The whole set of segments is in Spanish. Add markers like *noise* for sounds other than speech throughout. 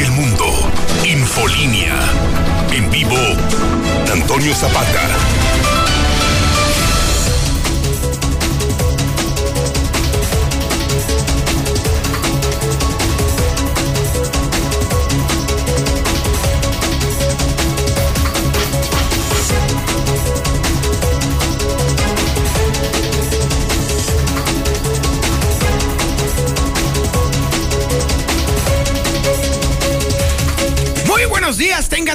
el mundo. Infolínea. En vivo, Antonio Zapata.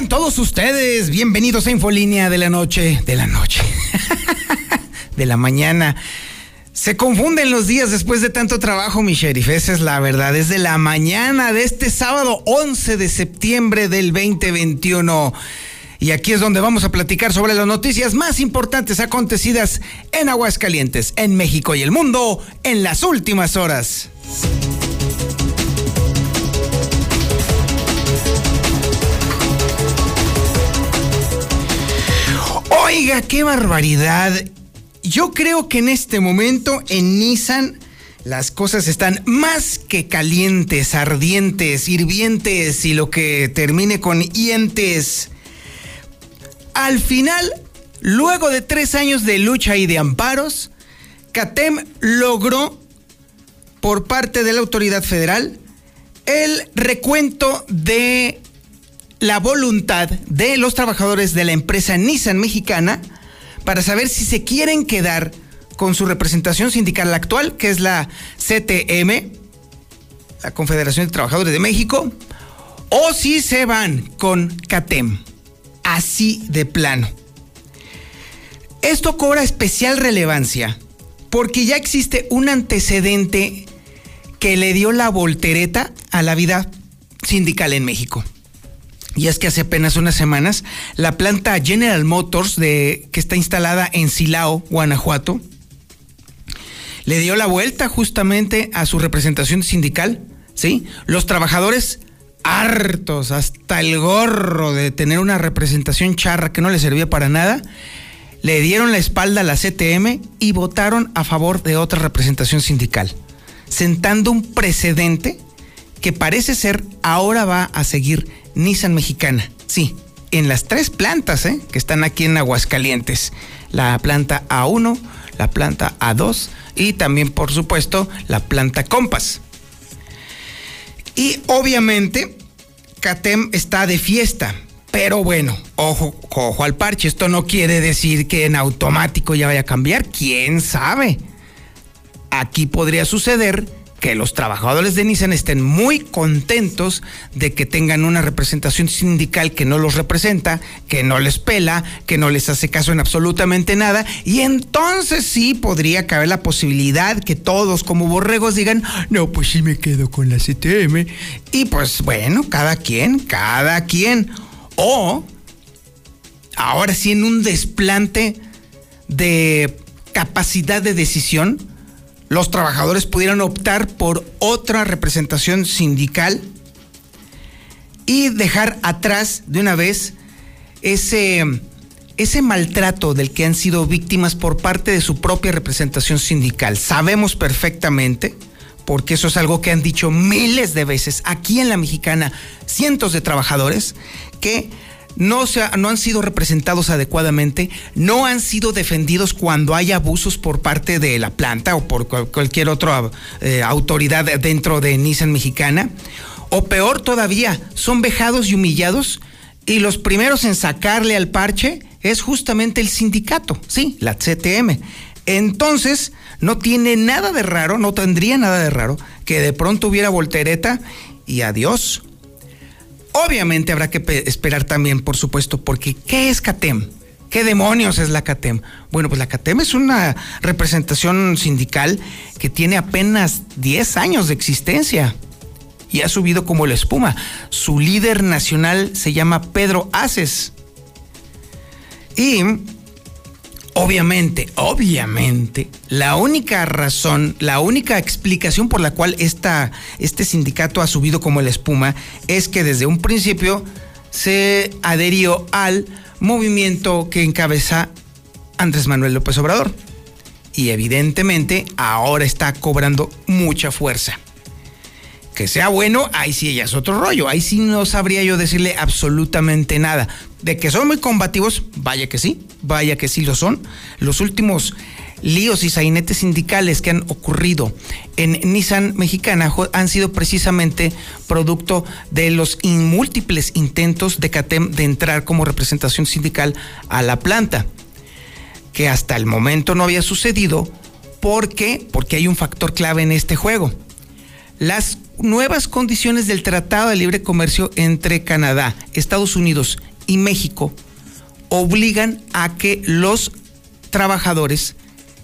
Todos ustedes. Bienvenidos a Infolínea de la noche. De la noche. *laughs* de la mañana. Se confunden los días después de tanto trabajo, mi sheriff. Esa es la verdad. Es de la mañana de este sábado 11 de septiembre del 2021. Y aquí es donde vamos a platicar sobre las noticias más importantes acontecidas en Aguascalientes, en México y el mundo en las últimas horas. Oiga, qué barbaridad. Yo creo que en este momento en Nissan las cosas están más que calientes, ardientes, hirvientes y lo que termine con hientes. Al final, luego de tres años de lucha y de amparos, CATEM logró, por parte de la autoridad federal, el recuento de la voluntad de los trabajadores de la empresa Nissan mexicana para saber si se quieren quedar con su representación sindical actual, que es la CTM, la Confederación de Trabajadores de México, o si se van con CATEM, así de plano. Esto cobra especial relevancia porque ya existe un antecedente que le dio la voltereta a la vida sindical en México. Y es que hace apenas unas semanas, la planta General Motors, de, que está instalada en Silao, Guanajuato, le dio la vuelta justamente a su representación sindical, ¿sí? Los trabajadores hartos, hasta el gorro de tener una representación charra que no les servía para nada, le dieron la espalda a la CTM y votaron a favor de otra representación sindical, sentando un precedente que parece ser ahora va a seguir Nissan Mexicana. Sí, en las tres plantas ¿eh? que están aquí en Aguascalientes. La planta A1, la planta A2 y también, por supuesto, la planta Compass. Y obviamente, CATEM está de fiesta. Pero bueno, ojo, ojo al parche. Esto no quiere decir que en automático ya vaya a cambiar. ¿Quién sabe? Aquí podría suceder que los trabajadores de Nissan estén muy contentos de que tengan una representación sindical que no los representa, que no les pela, que no les hace caso en absolutamente nada, y entonces sí podría caber la posibilidad que todos como borregos digan, no, pues sí me quedo con la CTM, y pues bueno, cada quien, cada quien, o ahora sí en un desplante de capacidad de decisión, los trabajadores pudieran optar por otra representación sindical y dejar atrás de una vez ese, ese maltrato del que han sido víctimas por parte de su propia representación sindical. Sabemos perfectamente, porque eso es algo que han dicho miles de veces aquí en la mexicana, cientos de trabajadores, que no, se, no han sido representados adecuadamente, no han sido defendidos cuando hay abusos por parte de la planta o por cualquier otra eh, autoridad dentro de Nissan mexicana. O peor todavía, son vejados y humillados y los primeros en sacarle al parche es justamente el sindicato, sí, la CTM. Entonces, no tiene nada de raro, no tendría nada de raro que de pronto hubiera voltereta y adiós. Obviamente habrá que esperar también, por supuesto, porque ¿qué es CATEM? ¿Qué demonios es la CATEM? Bueno, pues la CATEM es una representación sindical que tiene apenas 10 años de existencia y ha subido como la espuma. Su líder nacional se llama Pedro Aces. Y obviamente, obviamente, la única razón, la única explicación por la cual este sindicato ha subido como la espuma es que desde un principio se adherió al movimiento que encabeza Andrés Manuel López Obrador. Y evidentemente ahora está cobrando mucha fuerza. Que sea bueno, ahí sí ya es otro rollo. Ahí sí no sabría yo decirle absolutamente nada. De que son muy combativos, vaya que sí, vaya que sí lo son. Los últimos líos y sainetes sindicales que han ocurrido en Nissan Mexicana han sido precisamente producto de los múltiples intentos de CATEM de entrar como representación sindical a la planta, que hasta el momento no había sucedido. ¿Por qué? Porque hay un factor clave en este juego. Las nuevas condiciones del Tratado de Libre Comercio entre Canadá, Estados Unidos y México obligan a que los trabajadores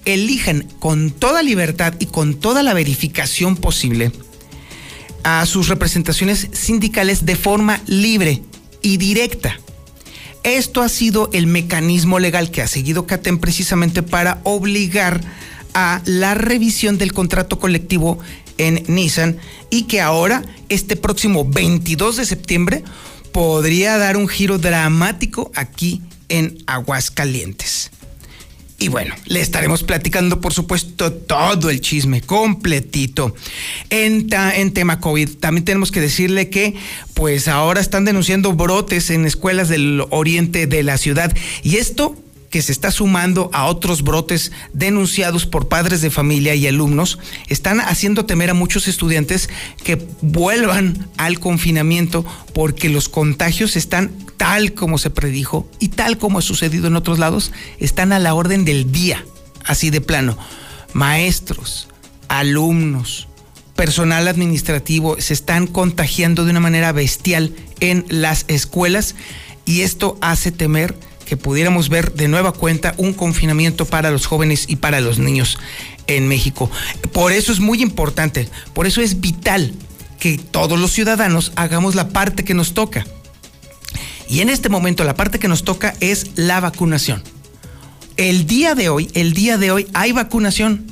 elijan con toda libertad y con toda la verificación posible a sus representaciones sindicales de forma libre y directa. Esto ha sido el mecanismo legal que ha seguido CATEM precisamente para obligar a la revisión del contrato colectivo en Nissan y que ahora, este próximo 22 de septiembre, podría dar un giro dramático aquí en Aguascalientes. Y bueno, le estaremos platicando, por supuesto, todo el chisme completito. En, en, tema COVID, también tenemos que decirle que, pues ahora están denunciando brotes en escuelas del oriente de la ciudad. Y esto que se está sumando a otros brotes denunciados por padres de familia y alumnos, están haciendo temer a muchos estudiantes que vuelvan al confinamiento porque los contagios están tal como se predijo y tal como ha sucedido en otros lados, están a la orden del día, así de plano. Maestros, alumnos, personal administrativo se están contagiando de una manera bestial en las escuelas y esto hace temer que pudiéramos ver de nueva cuenta un confinamiento para los jóvenes y para los niños en México. Por eso es muy importante, por eso es vital que todos los ciudadanos hagamos la parte que nos toca. Y en este momento la parte que nos toca es la vacunación. El día de hoy, el día de hoy hay vacunación.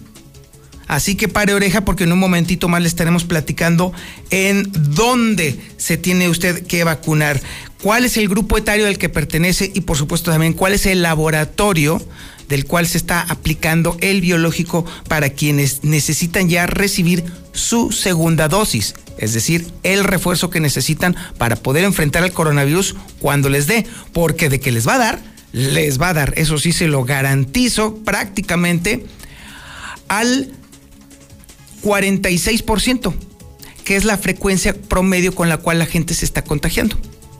Así que pare oreja porque en un momentito más le estaremos platicando en dónde se tiene usted que vacunar. Cuál es el grupo etario al que pertenece y por supuesto también cuál es el laboratorio del cual se está aplicando el biológico para quienes necesitan ya recibir su segunda dosis, es decir, el refuerzo que necesitan para poder enfrentar al coronavirus cuando les dé, porque de que les va a dar, les va a dar, eso sí se lo garantizo prácticamente al 46%, que es la frecuencia promedio con la cual la gente se está contagiando.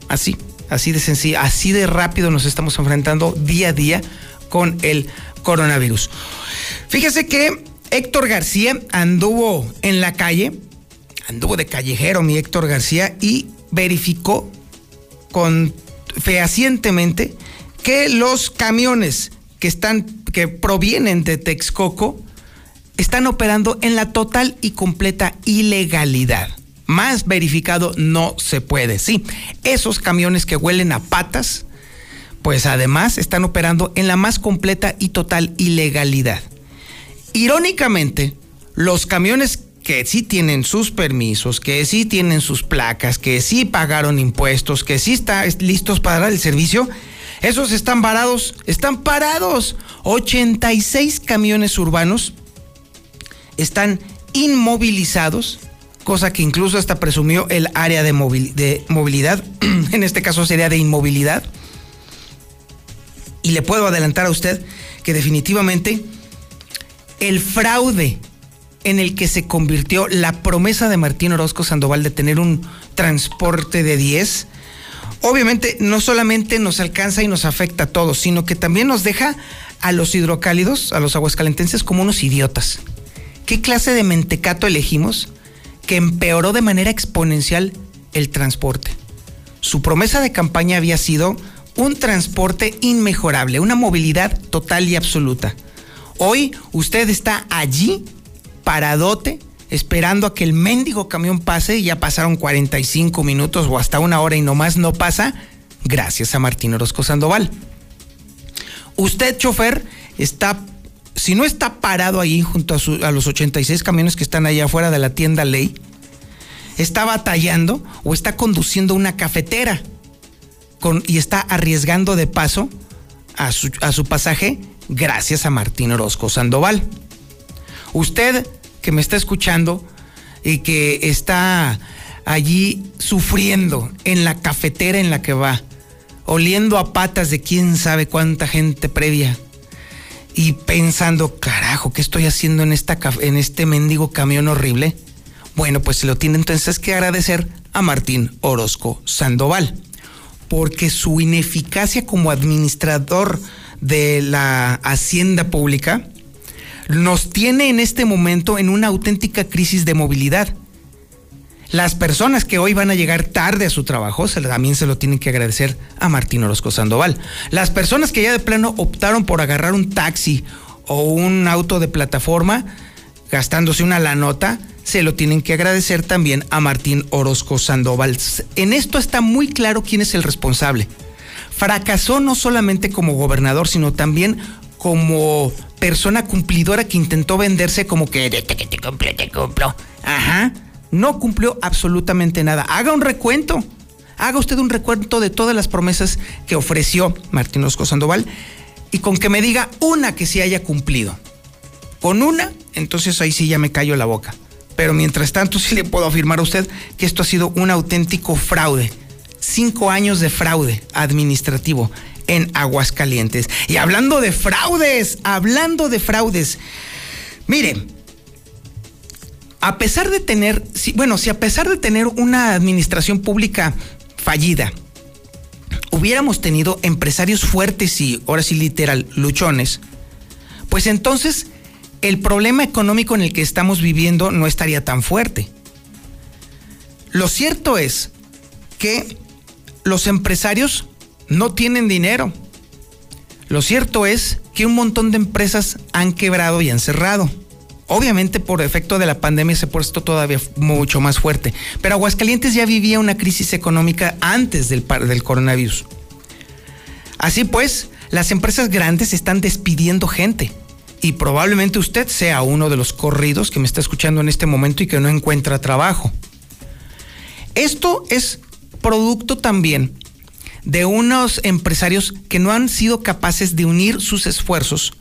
Así, así de sencillo, así de rápido nos estamos enfrentando día a día con el coronavirus. Fíjese que Héctor García anduvo en la calle, anduvo de callejero mi Héctor García y verificó con fehacientemente que los camiones que están que provienen de Texcoco están operando en la total y completa ilegalidad más verificado no se puede. Sí, esos camiones que huelen a patas, pues además están operando en la más completa y total ilegalidad. Irónicamente, los camiones que sí tienen sus permisos, que sí tienen sus placas, que sí pagaron impuestos, que sí están listos para dar el servicio, esos están parados, están parados. 86 camiones urbanos están inmovilizados cosa que incluso hasta presumió el área de, movilidad, *clears throat* en este caso sería de inmovilidad. Y le puedo adelantar a usted que definitivamente el fraude en el que se convirtió la promesa de Martín Orozco Sandoval de tener un transporte de 10, obviamente no solamente nos alcanza y nos afecta a todos, sino que también nos deja a los hidrocálidos, a los aguascalentenses, como unos idiotas. ¿Qué clase de mentecato elegimos que empeoró de manera exponencial el transporte. Su promesa de campaña había sido un transporte inmejorable, una movilidad total y absoluta. Hoy usted está allí, paradote, esperando a que el mendigo camión pase, y ya pasaron 45 minutos o hasta una hora y nomás no pasa, gracias a Martín Orozco Sandoval. Usted, chofer, está si no está parado ahí junto a, los 86 camiones que están allá afuera de la tienda Ley, está batallando o está conduciendo una cafetera y está arriesgando de paso a su, a su pasaje gracias a Martín Orozco Sandoval. Usted que me está escuchando, y que está allí sufriendo en la cafetera en la que va, oliendo a patas de quién sabe cuánta gente previa y pensando, carajo, ¿qué estoy haciendo en, esta, en este mendigo camión horrible? Bueno, pues se lo tiene entonces que agradecer a Martín Orozco Sandoval, porque su ineficacia como administrador de la hacienda pública nos tiene en este momento en una auténtica crisis de movilidad. Las personas que hoy van a llegar tarde a su trabajo también se lo tienen que agradecer a Martín Orozco Sandoval. Las personas que ya de plano optaron por agarrar un taxi o un auto de plataforma gastándose una la nota, se lo tienen que agradecer también a Martín Orozco Sandoval. En esto está muy claro quién es el responsable. Fracasó no solamente como gobernador, sino también como persona cumplidora que intentó venderse como que te, te cumplo, te cumplo. Ajá no cumplió absolutamente nada. Haga un recuento. Haga usted un recuento de todas las promesas que ofreció Martín Osco Sandoval y con que me diga una que se haya cumplido. Con una, entonces ahí sí ya me callo la boca. Pero mientras tanto *laughs* sí le puedo afirmar a usted que esto ha sido un auténtico fraude. Cinco años de fraude administrativo en Aguascalientes. Y hablando de fraudes, hablando de fraudes, miren, a pesar de tener, bueno, si a pesar de tener una administración pública fallida, hubiéramos tenido empresarios fuertes y, ahora sí literal, luchones, pues entonces el problema económico en el que estamos viviendo no estaría tan fuerte. Lo cierto es que los empresarios no tienen dinero. Lo cierto es que un montón de empresas han quebrado y han cerrado. Obviamente por efecto de la pandemia se ha puesto todavía mucho más fuerte, pero Aguascalientes ya vivía una crisis económica antes del, del coronavirus. Así pues, las empresas grandes están despidiendo gente y probablemente usted sea uno de los corridos que me está escuchando en este momento y que no encuentra trabajo. Esto es producto también de unos empresarios que no han sido capaces de unir sus esfuerzos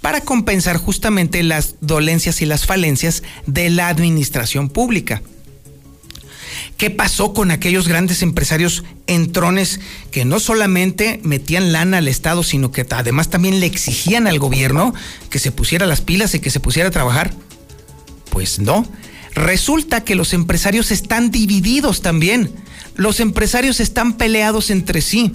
para compensar justamente las dolencias y las falencias de la administración pública. ¿Qué pasó con aquellos grandes empresarios entrones que no solamente metían lana al Estado, sino que además también le exigían al gobierno que se pusiera las pilas y que se pusiera a trabajar? Pues no. Resulta que los empresarios están divididos también. Los empresarios están peleados entre sí.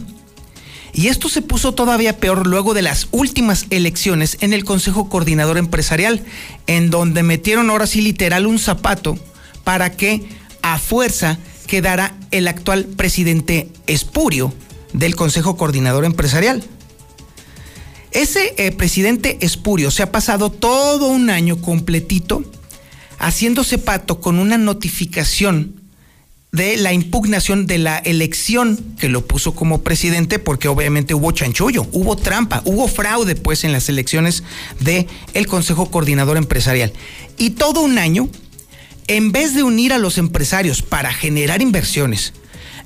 Y esto se puso todavía peor luego de las últimas elecciones en el Consejo Coordinador Empresarial, en donde metieron ahora sí literal un zapato para que a fuerza quedara el actual presidente espurio del Consejo Coordinador Empresarial. Ese eh, presidente espurio se ha pasado todo un año completito haciéndose pato con una notificación de la impugnación de la elección que lo puso como presidente, porque obviamente hubo chanchullo, hubo trampa, hubo fraude, pues, en las elecciones del el Consejo Coordinador Empresarial. Y todo un año, en vez de unir a los empresarios para generar inversiones,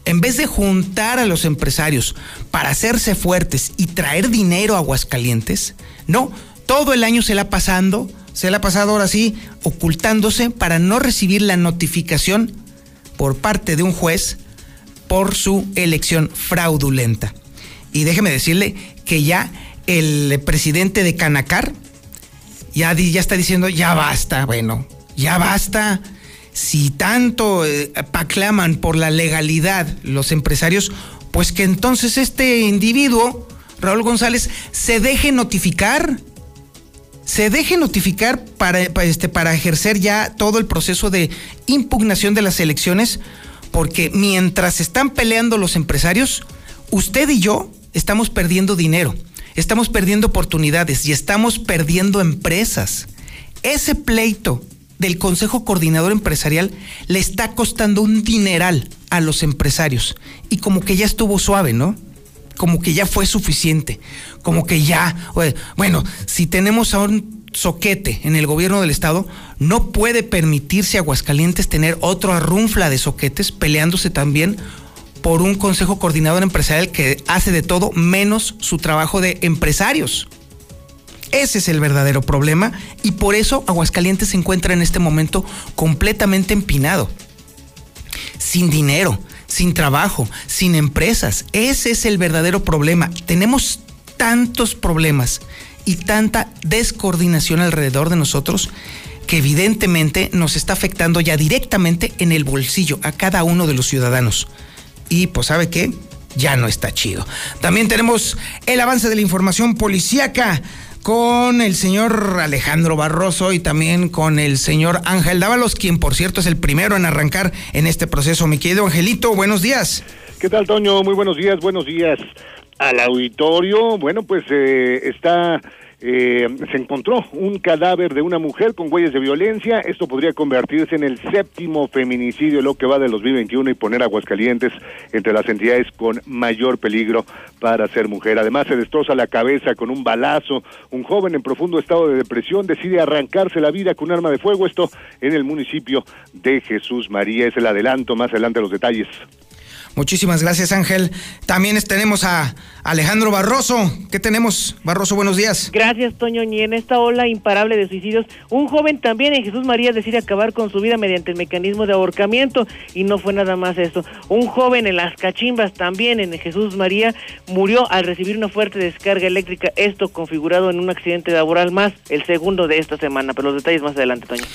en vez de juntar a los empresarios para hacerse fuertes y traer dinero a Aguascalientes, no, todo el año se la pasando, se la ha pasado ahora sí, ocultándose para no recibir la notificación por parte de un juez por su elección fraudulenta. Y déjeme decirle que ya el presidente de Canacar ya, ya está diciendo, ya basta, bueno, ya basta. Si tanto eh, aclaman por la legalidad los empresarios, pues que entonces este individuo, Raúl González, se deje notificar se deje notificar para, este, para ejercer ya todo el proceso de impugnación de las elecciones, porque mientras están peleando los empresarios, usted y yo estamos perdiendo dinero, estamos perdiendo oportunidades y estamos perdiendo empresas. Ese pleito del Consejo Coordinador Empresarial le está costando un dineral a los empresarios y como que ya estuvo suave, ¿no? como que ya fue suficiente, como que ya, bueno, si tenemos a un soquete en el gobierno del estado, no puede permitirse Aguascalientes tener otro arrunfla de soquetes peleándose también por un consejo coordinador empresarial que hace de todo menos su trabajo de empresarios. Ese es el verdadero problema y por eso Aguascalientes se encuentra en este momento completamente empinado. Sin dinero, sin trabajo, sin empresas. Ese es el verdadero problema. Tenemos tantos problemas y tanta descoordinación alrededor de nosotros que evidentemente nos está afectando ya directamente en el bolsillo a cada uno de los ciudadanos. Y pues sabe qué, ya no está chido. También tenemos el avance de la información policíaca con el señor Alejandro Barroso y también con el señor Ángel Dávalos, quien por cierto es el primero en arrancar en este proceso. Mi querido Angelito, buenos días. ¿Qué tal, Toño? Muy buenos días, buenos días al auditorio. Bueno, pues eh, está eh, se encontró un cadáver de una mujer con huellas de violencia. Esto podría convertirse en el séptimo feminicidio, lo que va del 2021 y poner a Aguascalientes entre las entidades con mayor peligro para ser mujer. Además, se destroza la cabeza con un balazo. Un joven en profundo estado de depresión decide arrancarse la vida con un arma de fuego. Esto en el municipio de Jesús María. Es el adelanto, más adelante los detalles. Muchísimas gracias, Ángel. También tenemos a Alejandro Barroso. ¿Qué tenemos, Barroso? Buenos días. Gracias, Toño. Y en esta ola imparable de suicidios, un joven también en Jesús María decide acabar con su vida mediante el mecanismo de ahorcamiento. Y no fue nada más esto. Un joven en las cachimbas, también en Jesús María, murió al recibir una fuerte descarga eléctrica. Esto configurado en un accidente laboral más, el segundo de esta semana. Pero los detalles más adelante, Toño.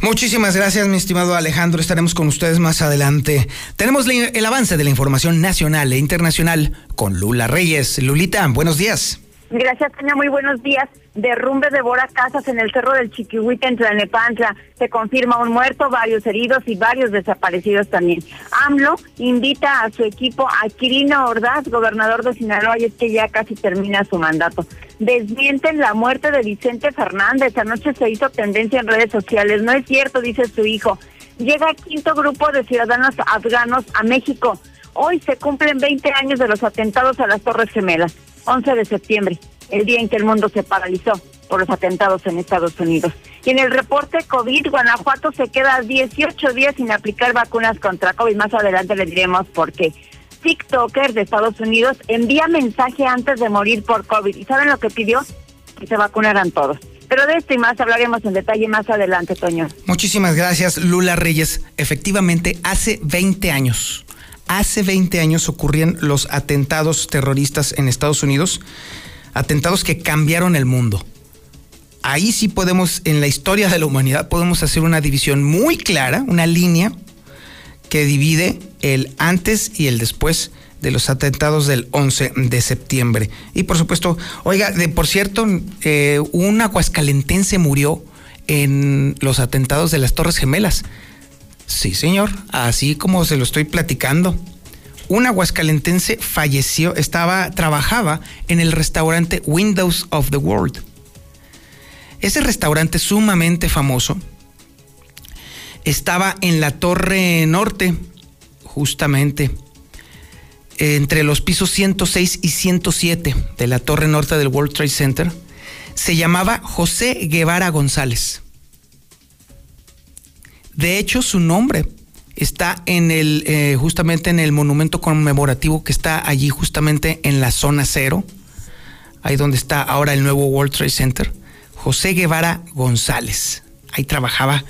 Muchísimas gracias, mi estimado Alejandro. Estaremos con ustedes más adelante. Tenemos el avance de la información nacional e internacional con Lula Reyes. Lulita, buenos días. Gracias, Tania. Muy buenos días. Derrumbe devora casas en el cerro del Chiquihuite en Tlanepantla. Se confirma un muerto, varios heridos y varios desaparecidos también. AMLO invita a su equipo a Quirino Ordaz, gobernador de Sinaloa, y es que ya casi termina su mandato. Desmienten la muerte de Vicente Fernández. Anoche se hizo tendencia en redes sociales. No es cierto, dice su hijo. Llega el quinto grupo de ciudadanos afganos a México. Hoy se cumplen 20 años de los atentados a las Torres Gemelas. 11 de septiembre, el día en que el mundo se paralizó por los atentados en Estados Unidos. Y en el reporte COVID, Guanajuato se queda 18 días sin aplicar vacunas contra COVID. Más adelante le diremos por qué. TikToker de Estados Unidos envía mensaje antes de morir por COVID. ¿Y saben lo que pidió? Que se vacunaran todos. Pero de esto y más hablaremos en detalle más adelante, Toño. Muchísimas gracias, Lula Reyes. Efectivamente, hace 20 años hace 20 años ocurrían los atentados terroristas en Estados Unidos, atentados que cambiaron el mundo. Ahí sí podemos, en la historia de la humanidad, podemos hacer una división muy clara, una línea que divide el antes y el después de los atentados del 11 de septiembre. Y por supuesto, oiga, de, por cierto, eh, un aguascalentense murió en los atentados de las Torres Gemelas. Sí, señor, así como se lo estoy platicando. Un aguascalentense falleció, estaba, trabajaba en el restaurante Windows of the World. Ese restaurante sumamente famoso estaba en la torre norte, justamente, entre los pisos 106 y 107 de la torre norte del World Trade Center. Se llamaba José Guevara González. De hecho, su nombre está en el, eh, justamente en el monumento conmemorativo que está allí justamente en la zona cero, ahí donde está ahora el nuevo World Trade Center, José Guevara González. Ahí trabajaba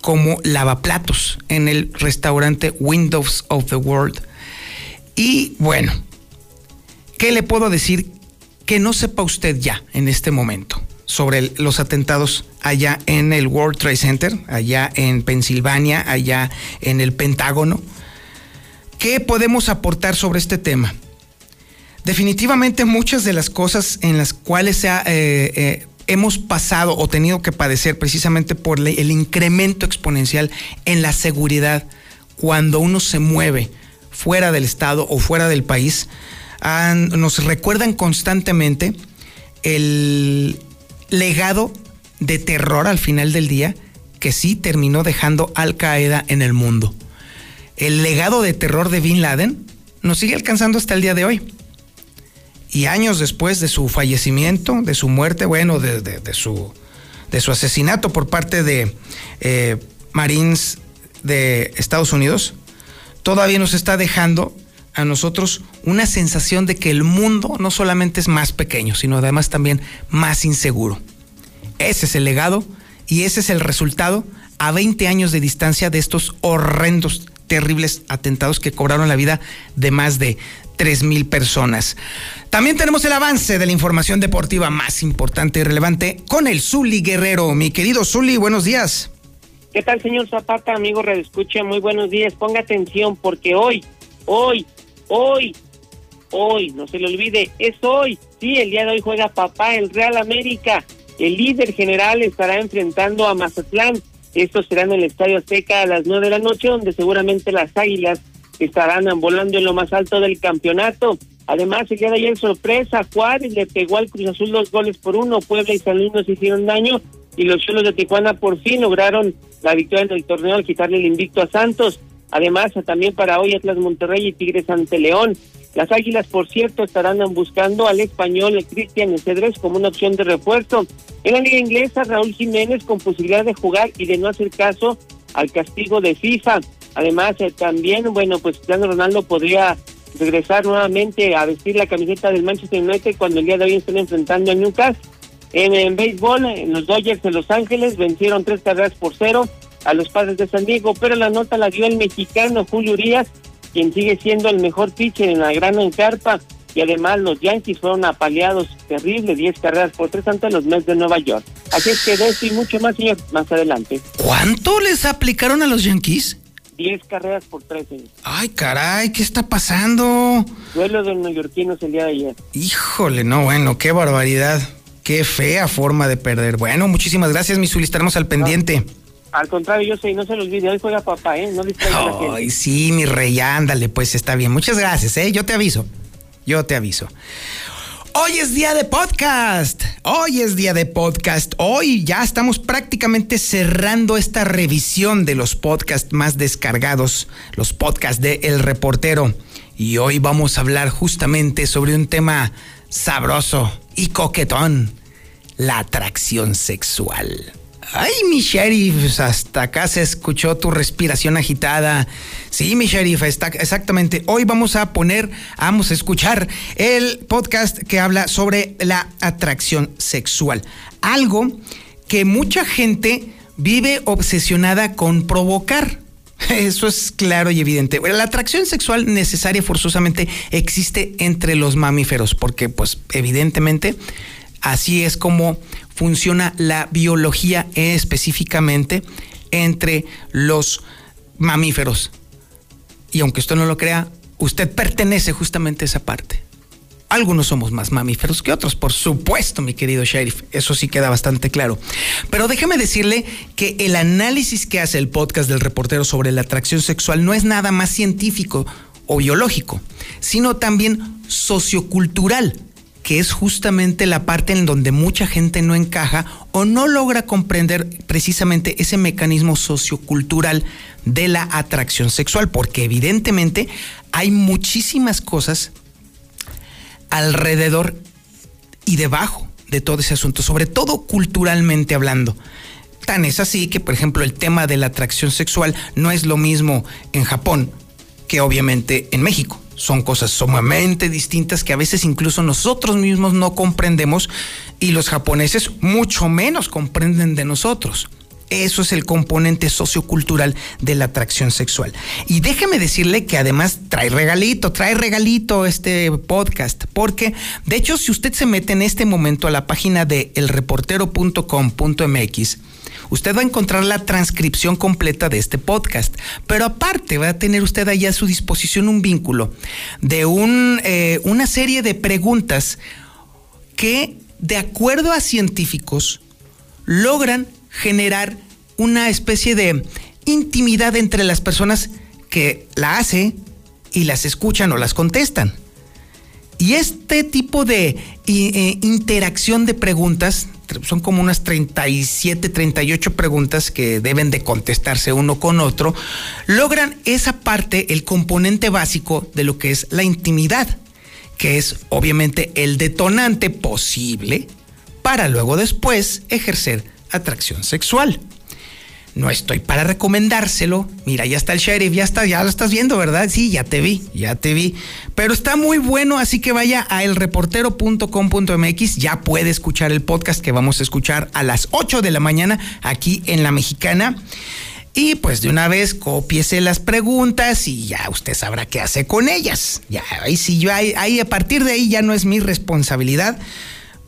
como lavaplatos en el restaurante Windows of the World. Y bueno, ¿qué le puedo decir que no sepa usted ya en este momento? sobre los atentados allá en el World Trade Center, allá en Pensilvania, allá en el Pentágono. ¿Qué podemos aportar sobre este tema? Definitivamente muchas de las cosas en las cuales eh, eh, hemos pasado o tenido que padecer precisamente por el incremento exponencial en la seguridad cuando uno se mueve fuera del estado o fuera del país, nos recuerdan constantemente el, legado de terror al final del día que sí terminó dejando Al Qaeda en el mundo. El legado de terror de Bin Laden nos sigue alcanzando hasta el día de hoy. Y años después de su fallecimiento, de su muerte, bueno, de, su, de su asesinato por parte de eh, Marines de Estados Unidos, todavía nos está dejando a nosotros una sensación de que el mundo no solamente es más pequeño, sino además también más inseguro. Ese es el legado y ese es el resultado a 20 años de distancia de estos horrendos, terribles atentados que cobraron la vida de más de 3 mil personas. También tenemos el avance de la información deportiva más importante y relevante con el Zuli Guerrero. Mi querido Zuli, buenos días. ¿Qué tal, señor Zapata, amigo Escucha, Muy buenos días. Ponga atención porque hoy, hoy, hoy, hoy, no se le olvide, es hoy. Sí, el día de hoy juega papá, el Real América. El líder general estará enfrentando a Mazatlán. Esto será en el Estadio Azteca a las nueve de la noche, donde seguramente las Águilas estarán volando en lo más alto del campeonato. Además, el día de ayer sorpresa, Juárez le pegó al Cruz Azul dos goles por uno, Puebla y San Luis nos hicieron daño y los Cholos de Tijuana por fin lograron la victoria en el torneo al quitarle el invicto a Santos. Además, también para hoy Atlas Monterrey y Tigres ante León. Las Águilas, por cierto, estarán buscando al español Cristian Cedres como una opción de refuerzo. En la liga inglesa, Raúl Jiménez con posibilidad de jugar y de no hacer caso al castigo de FIFA. Además, eh, también, bueno, pues Cristiano Ronaldo podría regresar nuevamente a vestir la camiseta del Manchester United cuando el día de hoy estén enfrentando a Newcastle. En, béisbol, en los Dodgers de Los Ángeles vencieron tres carreras por cero a los padres de San Diego, pero la nota la dio el mexicano Julio Urias, quien sigue siendo el mejor pitcher en la gran encarpa. Y además los Yankees fueron apaleados terrible, 10 carreras por tres ante los Mets de Nueva York. Así es que de esto y mucho más, señor, más adelante. ¿Cuánto les aplicaron a los Yankees? 10 carreras por 3. Ay, caray, ¿qué está pasando? Duelo de neoyorquinos el día de ayer. Híjole, no, bueno, qué barbaridad. Qué fea forma de perder. Bueno, muchísimas gracias, Misuli. Estaremos al pendiente. al contrario, yo sé, no se lo olvide. Hoy juega papá, ¿eh? No distraiga Ay, sí, mi rey, ándale, pues está bien. Muchas gracias, ¿eh? Yo te aviso. Yo te aviso. Hoy es día de podcast. Hoy es día de podcast. Hoy ya estamos prácticamente cerrando esta revisión de los podcasts más descargados, los podcasts de El Reportero. Y hoy vamos a hablar justamente sobre un tema sabroso y coquetón la atracción sexual. Ay, mi sheriff, hasta acá se escuchó tu respiración agitada. Sí, mi sheriff, está, exactamente. Hoy vamos a poner, vamos a escuchar el podcast que habla sobre la atracción sexual. Algo que mucha gente vive obsesionada con provocar. *laughs* Eso es claro y evidente. La atracción sexual necesaria forzosamente existe entre los mamíferos, porque pues evidentemente Así es como funciona la biología específicamente entre los mamíferos. Y aunque usted no lo crea, usted pertenece justamente a esa parte. Algunos somos más mamíferos que otros, por supuesto, mi querido sheriff. Eso sí queda bastante claro. Pero déjeme decirle que el análisis que hace el podcast del reportero sobre la atracción sexual no es nada más científico o biológico, sino también sociocultural que es justamente la parte en donde mucha gente no encaja o no logra comprender precisamente ese mecanismo sociocultural de la atracción sexual, porque evidentemente hay muchísimas cosas alrededor y debajo de todo ese asunto, sobre todo culturalmente hablando. Tan es así que, por ejemplo, el tema de la atracción sexual no es lo mismo en Japón que obviamente en México son cosas sumamente distintas que a veces incluso nosotros mismos no comprendemos y los japoneses mucho menos comprenden de nosotros. Eso es el componente sociocultural de la atracción sexual. Y déjeme decirle que además trae regalito, trae regalito este podcast, porque de hecho si usted se mete en este momento a la página de elreportero.com.mx, usted va a encontrar la transcripción completa de este podcast. Pero aparte va a tener usted ahí a su disposición un vínculo de un, eh, una serie de preguntas que, de acuerdo a científicos, logran generar una especie de intimidad entre las personas que la hace y las escuchan o las contestan. Y este tipo de eh, interacción de preguntas son como unas 37, 38 preguntas que deben de contestarse uno con otro, logran esa parte, el componente básico de lo que es la intimidad, que es obviamente el detonante posible para luego después ejercer atracción sexual. No estoy para recomendárselo. Mira, ya está el sheriff, ya está, ya lo estás viendo, ¿verdad? Sí, ya te vi, ya te vi. Pero está muy bueno, así que vaya a elreportero.com.mx, ya puede escuchar el podcast que vamos a escuchar a las 8 de la mañana aquí en La Mexicana. Y pues de una vez copiese las preguntas y ya usted sabrá qué hace con ellas. Ya, ahí sí, yo ahí, ahí a partir de ahí ya no es mi responsabilidad.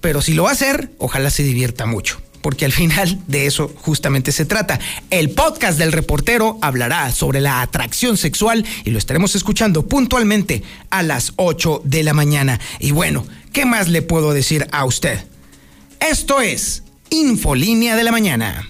Pero si lo va a hacer, ojalá se divierta mucho porque al final de eso justamente se trata. El podcast del reportero hablará sobre la atracción sexual y lo estaremos escuchando puntualmente a las 8 de la mañana. Y bueno, ¿qué más le puedo decir a usted? Esto es Infolínea de la Mañana.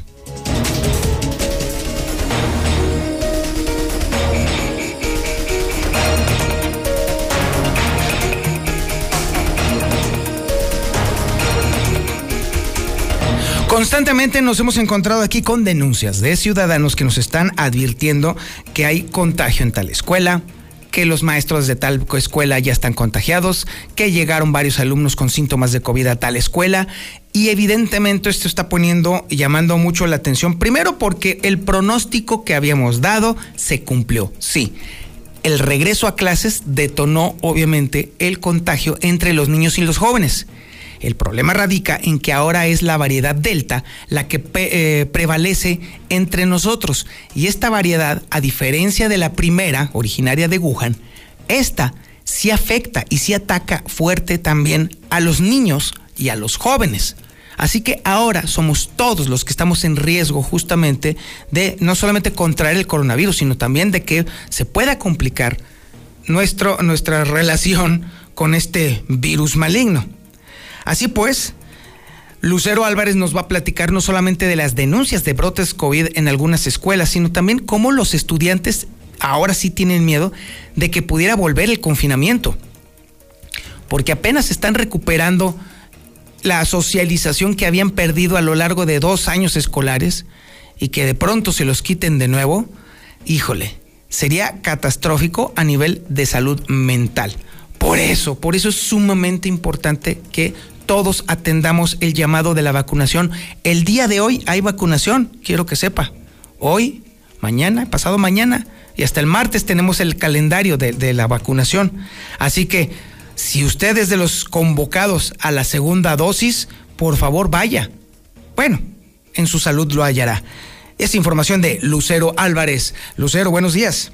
Constantemente nos hemos encontrado aquí con denuncias de ciudadanos que nos están advirtiendo que hay contagio en tal escuela, que los maestros de tal escuela ya están contagiados, que llegaron varios alumnos con síntomas de COVID a tal escuela y evidentemente esto está poniendo y llamando mucho la atención, primero porque el pronóstico que habíamos dado se cumplió, sí. El regreso a clases detonó obviamente el contagio entre los niños y los jóvenes. El problema radica en que ahora es la variedad delta la que eh, prevalece entre nosotros. Y esta variedad, a diferencia de la primera, originaria de Wuhan, esta sí afecta y sí ataca fuerte también a los niños y a los jóvenes. Así que ahora somos todos los que estamos en riesgo justamente de no solamente contraer el coronavirus, sino también de que se pueda complicar nuestro, nuestra *laughs* relación con este virus maligno. Así pues, Lucero Álvarez nos va a platicar no solamente de las denuncias de brotes COVID en algunas escuelas, sino también cómo los estudiantes ahora sí tienen miedo de que pudiera volver el confinamiento. Porque apenas están recuperando la socialización que habían perdido a lo largo de dos años escolares y que de pronto se los quiten de nuevo, híjole, sería catastrófico a nivel de salud mental. Por eso, por eso es sumamente importante que todos atendamos el llamado de la vacunación. El día de hoy hay vacunación, quiero que sepa. Hoy, mañana, pasado mañana y hasta el martes tenemos el calendario de, la vacunación. Así que si usted es de los convocados a la segunda dosis, por favor vaya. Bueno, en su salud lo hallará. Es información de Lucero Álvarez. Lucero, buenos días.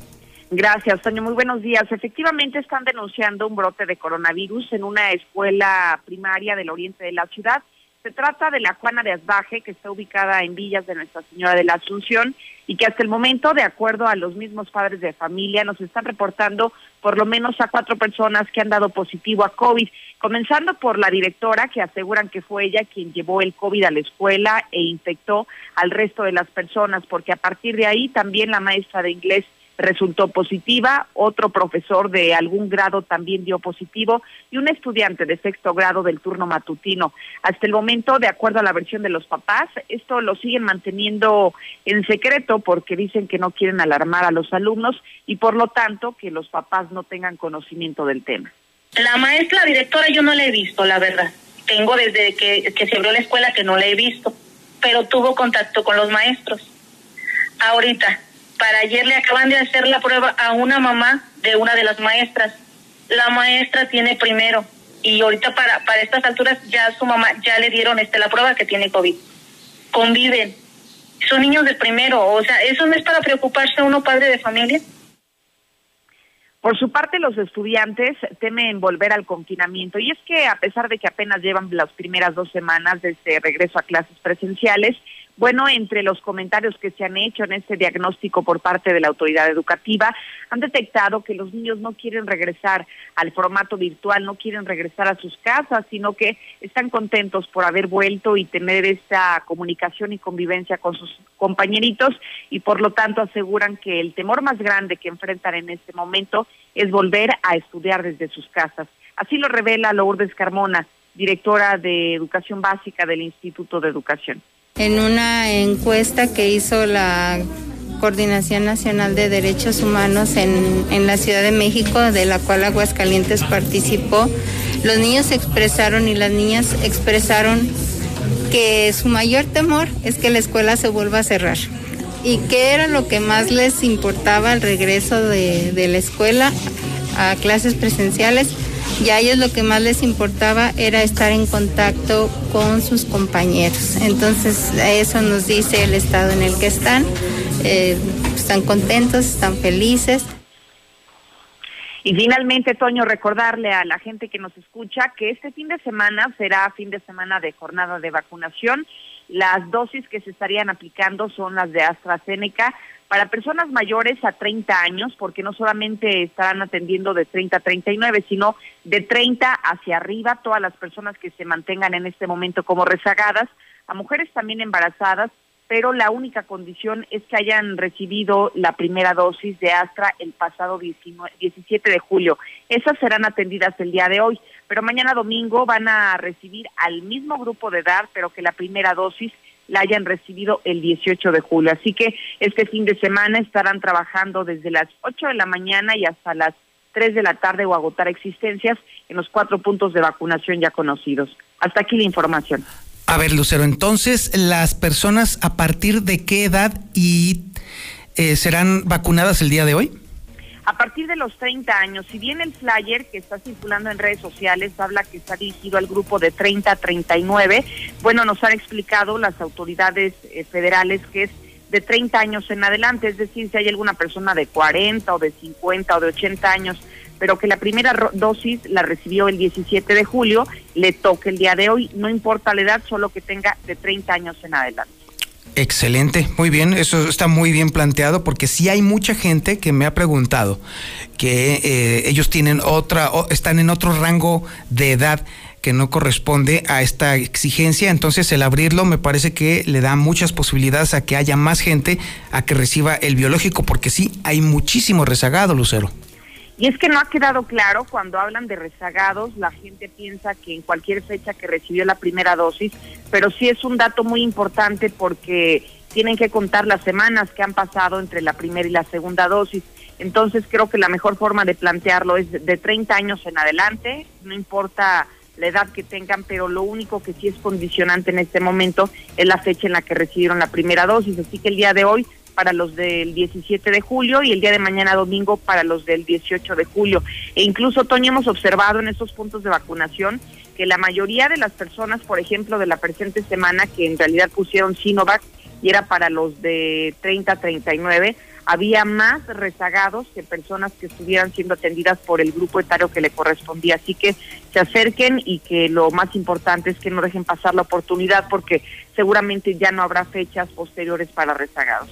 Gracias, Toño. Muy buenos días. Efectivamente están denunciando un brote de coronavirus en una escuela primaria del oriente de la ciudad. Se trata de la Juana de Asbaje, que está ubicada en Villas de Nuestra Señora de la Asunción y que hasta el momento, de acuerdo a los mismos padres de familia, nos están reportando por lo menos a cuatro personas que han dado positivo a COVID, comenzando por la directora, que aseguran que fue ella quien llevó el COVID a la escuela e infectó al resto de las personas, porque a partir de ahí también la maestra de inglés resultó positiva, otro profesor de algún grado también dio positivo y un estudiante de sexto grado del turno matutino. Hasta el momento, de acuerdo a la versión de los papás, esto lo siguen manteniendo en secreto porque dicen que no quieren alarmar a los alumnos y por lo tanto que los papás no tengan conocimiento del tema. La maestra directora yo no la he visto, la verdad. Tengo desde que, se abrió la escuela que no la he visto, pero tuvo contacto con los maestros. Ahorita, para ayer le acaban de hacer la prueba a una mamá de una de las maestras. La maestra tiene primero y ahorita para, para estas alturas ya su mamá ya le dieron este la prueba que tiene COVID. Conviven. Son niños de primero, o sea, eso no es para preocuparse uno padre de familia. Por su parte, los estudiantes temen volver al confinamiento y es que a pesar de que apenas llevan las primeras dos semanas desde regreso a clases presenciales, bueno, entre los comentarios que se han hecho en este diagnóstico por parte de la autoridad educativa, han detectado que los niños no quieren regresar al formato virtual, no quieren regresar a sus casas, sino que están contentos por haber vuelto y tener esta comunicación y convivencia con sus compañeritos y por lo tanto aseguran que el temor más grande que enfrentan en este momento es volver a estudiar desde sus casas. Así lo revela Lourdes Carmona, directora de Educación Básica del Instituto de Educación en una encuesta que hizo la Coordinación Nacional de Derechos Humanos en, en, la Ciudad de México, de la cual Aguascalientes participó, los niños expresaron y las niñas expresaron que su mayor temor es que la escuela se vuelva a cerrar y qué era lo que más les importaba al regreso de, de la escuela a clases presenciales. Y a ellos lo que más les importaba era estar en contacto con sus compañeros. Entonces, eso nos dice el estado en el que están. Eh, están contentos, están felices. Y finalmente, Toño, recordarle a la gente que nos escucha que este fin de semana será fin de semana de jornada de vacunación. Las dosis que se estarían aplicando son las de AstraZeneca para personas mayores a 30 años, porque no solamente estarán atendiendo de 30 a 39, sino de 30 hacia arriba, todas las personas que se mantengan en este momento como rezagadas, a mujeres también embarazadas pero la única condición es que hayan recibido la primera dosis de Astra el pasado 17 de julio. Esas serán atendidas el día de hoy, pero mañana domingo van a recibir al mismo grupo de edad, pero que la primera dosis la hayan recibido el 18 de julio. Así que este fin de semana estarán trabajando desde las 8 de la mañana y hasta las 3 de la tarde o agotar existencias en los cuatro puntos de vacunación ya conocidos. Hasta aquí la información. A ver, Lucero, entonces, ¿las personas a partir de qué edad y eh, serán vacunadas el día de hoy? A partir de los 30 años, si bien el flyer que está circulando en redes sociales habla que está dirigido al grupo de 30 a 39, bueno, nos han explicado las autoridades eh, federales que es de 30 años en adelante, es decir, si hay alguna persona de 40 o de 50 o de 80 años pero que la primera dosis la recibió el 17 de julio, le toque el día de hoy, no importa la edad, solo que tenga de 30 años en adelante. Excelente, muy bien, eso está muy bien planteado porque sí hay mucha gente que me ha preguntado que eh, ellos tienen otra, están en otro rango de edad que no corresponde a esta exigencia, entonces el abrirlo me parece que le da muchas posibilidades a que haya más gente a que reciba el biológico, porque sí, hay muchísimo rezagado, Lucero. Y es que no ha quedado claro cuando hablan de rezagados, la gente piensa que en cualquier fecha que recibió la primera dosis, pero sí es un dato muy importante porque tienen que contar las semanas que han pasado entre la primera y la segunda dosis. Entonces creo que la mejor forma de plantearlo es de 30 años en adelante, no importa la edad que tengan, pero lo único que sí es condicionante en este momento es la fecha en la que recibieron la primera dosis. Así que el día de hoy para los del 17 de julio y el día de mañana domingo para los del 18 de julio. E incluso, Toño, hemos observado en estos puntos de vacunación que la mayoría de las personas, por ejemplo, de la presente semana, que en realidad pusieron Sinovac y era para los de 30 a 39, había más rezagados que personas que estuvieran siendo atendidas por el grupo etario que le correspondía. Así que se acerquen y que lo más importante es que no dejen pasar la oportunidad porque seguramente ya no habrá fechas posteriores para rezagados.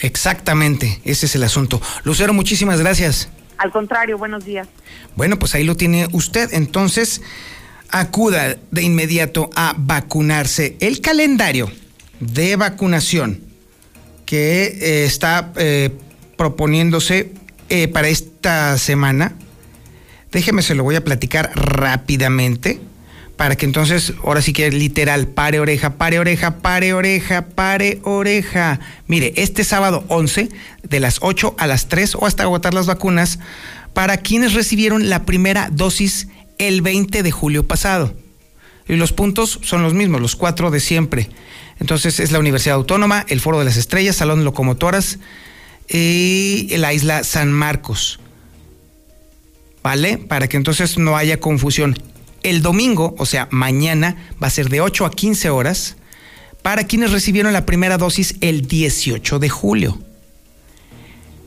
Exactamente, ese es el asunto. Lucero, muchísimas gracias. Al contrario, buenos días. Bueno, pues ahí lo tiene usted. Entonces, acuda de inmediato a vacunarse. El calendario de vacunación que eh, está eh, proponiéndose eh, para esta semana, déjeme se lo voy a platicar rápidamente para que entonces, ahora sí que literal, pare oreja, pare oreja, pare oreja, pare oreja. Mire, este sábado 11, de las 8 a las 3 o hasta agotar las vacunas, para quienes recibieron la primera dosis el 20 de julio pasado. Y los puntos son los mismos, los cuatro de siempre. Entonces es la Universidad Autónoma, el Foro de las Estrellas, Salón Locomotoras y la isla San Marcos. ¿Vale? Para que entonces no haya confusión. El domingo, o sea, mañana, va a ser de 8 a 15 horas para quienes recibieron la primera dosis el 18 de julio.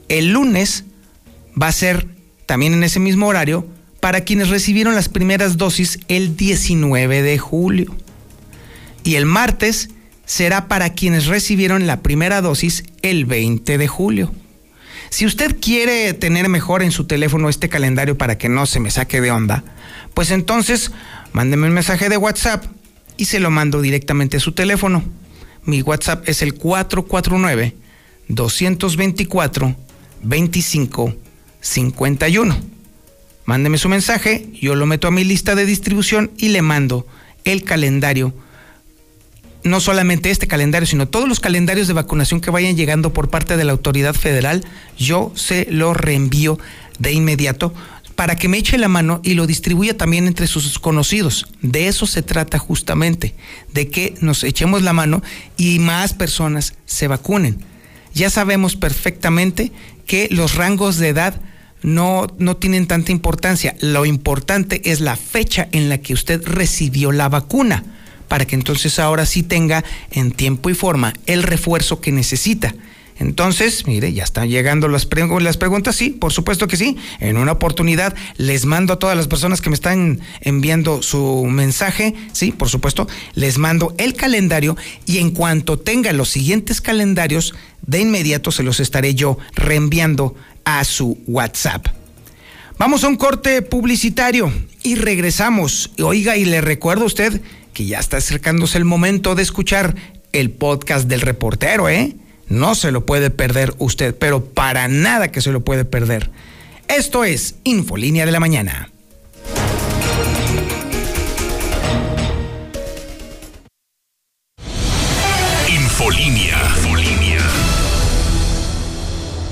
El lunes va a ser también en ese mismo horario para quienes recibieron las primeras dosis el 19 de julio. Y el martes será para quienes recibieron la primera dosis el 20 de julio. Si usted quiere tener mejor en su teléfono este calendario para que no se me saque de onda, pues entonces mándeme un mensaje de WhatsApp y se lo mando directamente a su teléfono. Mi WhatsApp es el 449 224 25 51. Mándeme su mensaje, yo lo meto a mi lista de distribución y le mando el calendario. No solamente este calendario, sino todos los calendarios de vacunación que vayan llegando por parte de la autoridad federal, yo se lo reenvío de inmediato para que me eche la mano y lo distribuya también entre sus conocidos. De eso se trata justamente, de que nos echemos la mano y más personas se vacunen. ya sabemos perfectamente que los rangos de edad no, no tienen tanta importancia. Lo importante es la fecha en la que usted recibió la vacuna, para que entonces ahora sí tenga en tiempo y forma el refuerzo que necesita. Entonces, mire, ya están llegando las, preguntas, sí, por supuesto que sí. En una oportunidad les mando a todas las personas que me están enviando su mensaje, sí, por supuesto, les mando el calendario y en cuanto tenga los siguientes calendarios, de inmediato se los estaré yo reenviando a su WhatsApp. Vamos a un corte publicitario y regresamos. Oiga, y le recuerdo a usted que ya está acercándose el momento de escuchar el podcast del reportero, ¿eh? No se lo puede perder usted, pero para nada que se lo puede perder. Esto es Infolínea de la Mañana. Infolínea. Infolínea.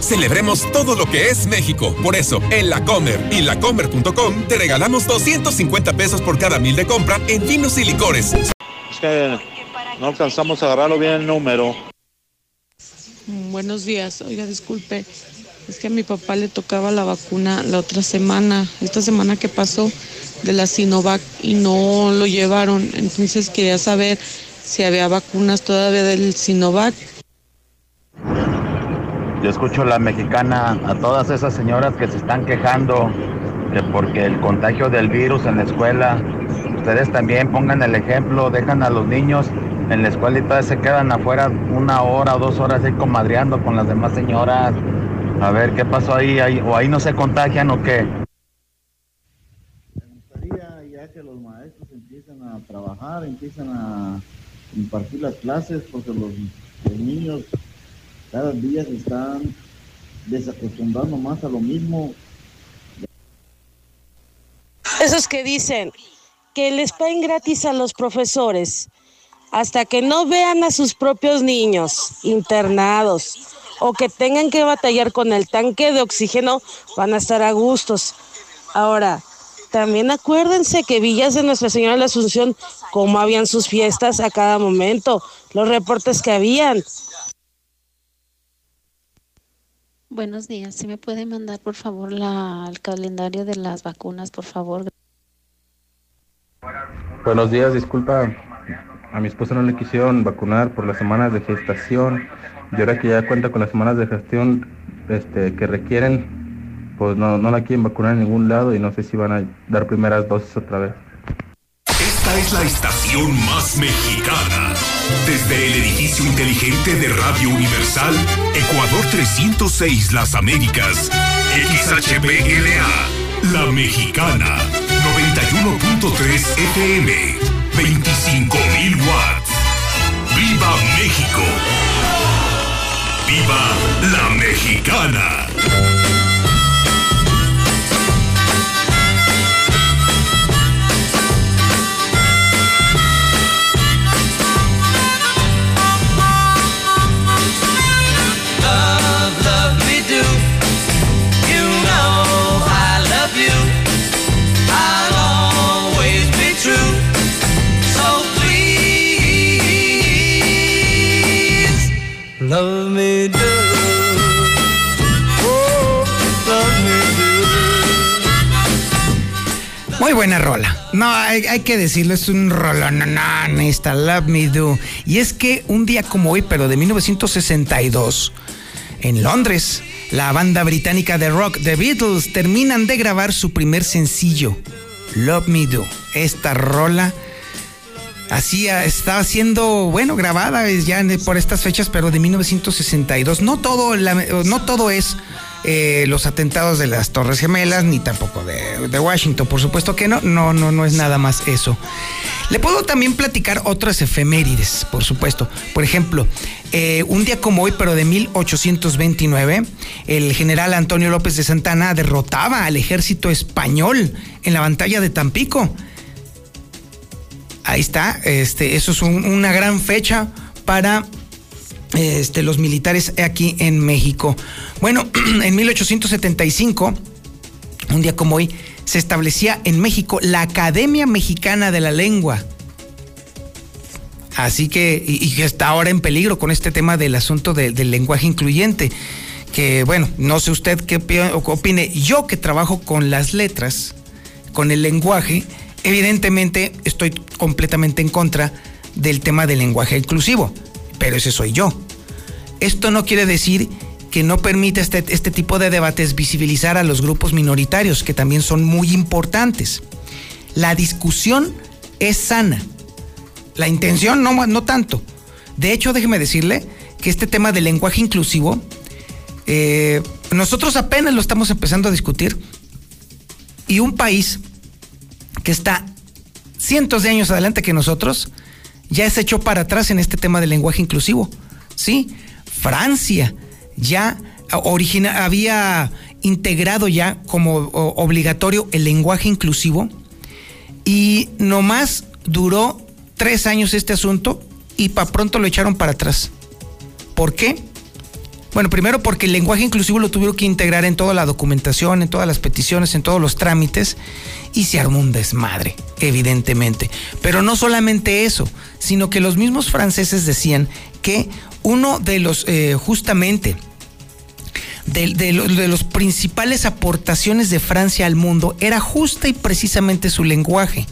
Celebremos todo lo que es México. Por eso, en La Comer y lacomer.com te regalamos 250 pesos por cada mil de compra en vinos y licores. Es que no alcanzamos a agarrarlo bien el número. Mm, buenos días. Oiga, disculpe. Es que a mi papá le tocaba la vacuna la otra semana, esta semana que pasó de la Sinovac y no lo llevaron. Entonces quería saber si había vacunas todavía del Sinovac yo escucho la mexicana a todas esas señoras que se están quejando que porque el contagio del virus en la escuela, ustedes también pongan el ejemplo, dejan a los niños en la escuela y todas se quedan afuera una hora o dos horas ahí comadreando con las demás señoras. A ver qué pasó ahí, ahí o ahí no se contagian o qué. Me gustaría ya que los maestros empiecen a trabajar, empiecen a impartir las clases, porque los niños cada día se están desacostumbrando más a lo mismo. Esos que dicen que les paguen gratis a los profesores hasta que no vean a sus propios niños internados o que tengan que batallar con el tanque de oxígeno, van a estar a gustos. Ahora, también acuérdense que Villas de Nuestra Señora de la Asunción, cómo habían sus fiestas a cada momento, los reportes que habían. Buenos días. ¿Si me puede mandar, por favor, la, el calendario de las vacunas, por favor? Buenos días. Disculpa, a mi esposa no le quisieron vacunar por las semanas de gestación. Y ahora que ya cuenta con las semanas de gestión este, que requieren, pues no, no la quieren vacunar en ningún lado y no sé si van a dar primeras dosis otra vez. Esta es la estación más mexicana. Desde el edificio inteligente de Radio Universal, Ecuador 306 Las Américas, XHPLA, La Mexicana, 91.3 FM, 25.000 watts. ¡Viva México! ¡Viva la Mexicana! Love me do. Muy buena rola. No, hay, que decirlo, es un no, esta Love Me Do. Y es que un día como hoy, pero de 1962, en Londres, la banda británica de rock The Beatles terminan de grabar su primer sencillo, Love Me Do. Esta rola Así estaba siendo, bueno, grabada ya por estas fechas, pero de 1962. No todo, no todo es eh, los atentados de las Torres Gemelas, ni tampoco de, Washington, por supuesto que no, no, no, no es nada más eso. Le puedo también platicar otras efemérides, por supuesto. Por ejemplo, eh, un día como hoy, pero de 1829, el general Antonio López de Santana derrotaba al ejército español en la batalla de Tampico. Ahí está, este, eso es una gran fecha para este, los militares aquí en México. Bueno, *clears throat* en 1875, un día como hoy, se establecía en México la Academia Mexicana de la Lengua. Así que, y, que está ahora en peligro con este tema del asunto del lenguaje incluyente. Que bueno, no sé usted qué opine. Yo que trabajo con las letras, con el lenguaje, evidentemente estoy completamente en contra del tema del lenguaje inclusivo. Pero ese soy yo. Esto no quiere decir que no permita este, este tipo de debates visibilizar a los grupos minoritarios, que también son muy importantes. La discusión es sana la intención no, no tanto. De hecho, déjeme decirle que este tema del lenguaje inclusivo, eh, nosotros apenas lo estamos empezando a discutir y un país que está cientos de años adelante que nosotros, ya se echó para atrás en este tema del lenguaje inclusivo. Sí, Francia ya origina, había integrado ya como obligatorio el lenguaje inclusivo y nomás duró tres años este asunto y para pronto lo echaron para atrás. ¿Por qué? Bueno, primero porque el lenguaje inclusivo lo tuvieron que integrar en toda la documentación, en todas las peticiones, en todos los trámites y se armó un desmadre, evidentemente. Pero no solamente eso, sino que los mismos franceses decían que uno de los, eh, justamente, de, de los principales aportaciones de Francia al mundo era justa y precisamente su lenguaje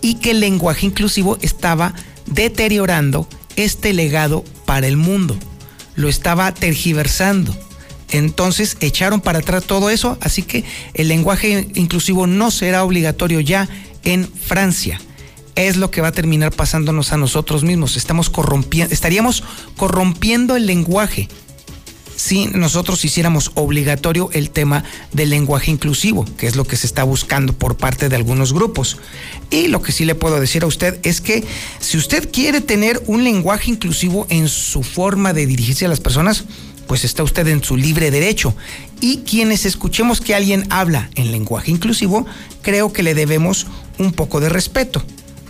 y que el lenguaje inclusivo estaba deteriorando este legado para el mundo, lo estaba tergiversando. Entonces echaron para atrás todo eso, así que el lenguaje inclusivo no será obligatorio ya en Francia. Es lo que va a terminar pasándonos a nosotros mismos. Estamos corrompiendo, estaríamos corrompiendo el lenguaje si nosotros hiciéramos obligatorio el tema del lenguaje inclusivo, que es lo que se está buscando por parte de algunos grupos. Y lo que sí le puedo decir a usted es que si usted quiere tener un lenguaje inclusivo en su forma de dirigirse a las personas, pues está usted en su libre derecho. Y quienes escuchemos que alguien habla en lenguaje inclusivo, creo que le debemos un poco de respeto.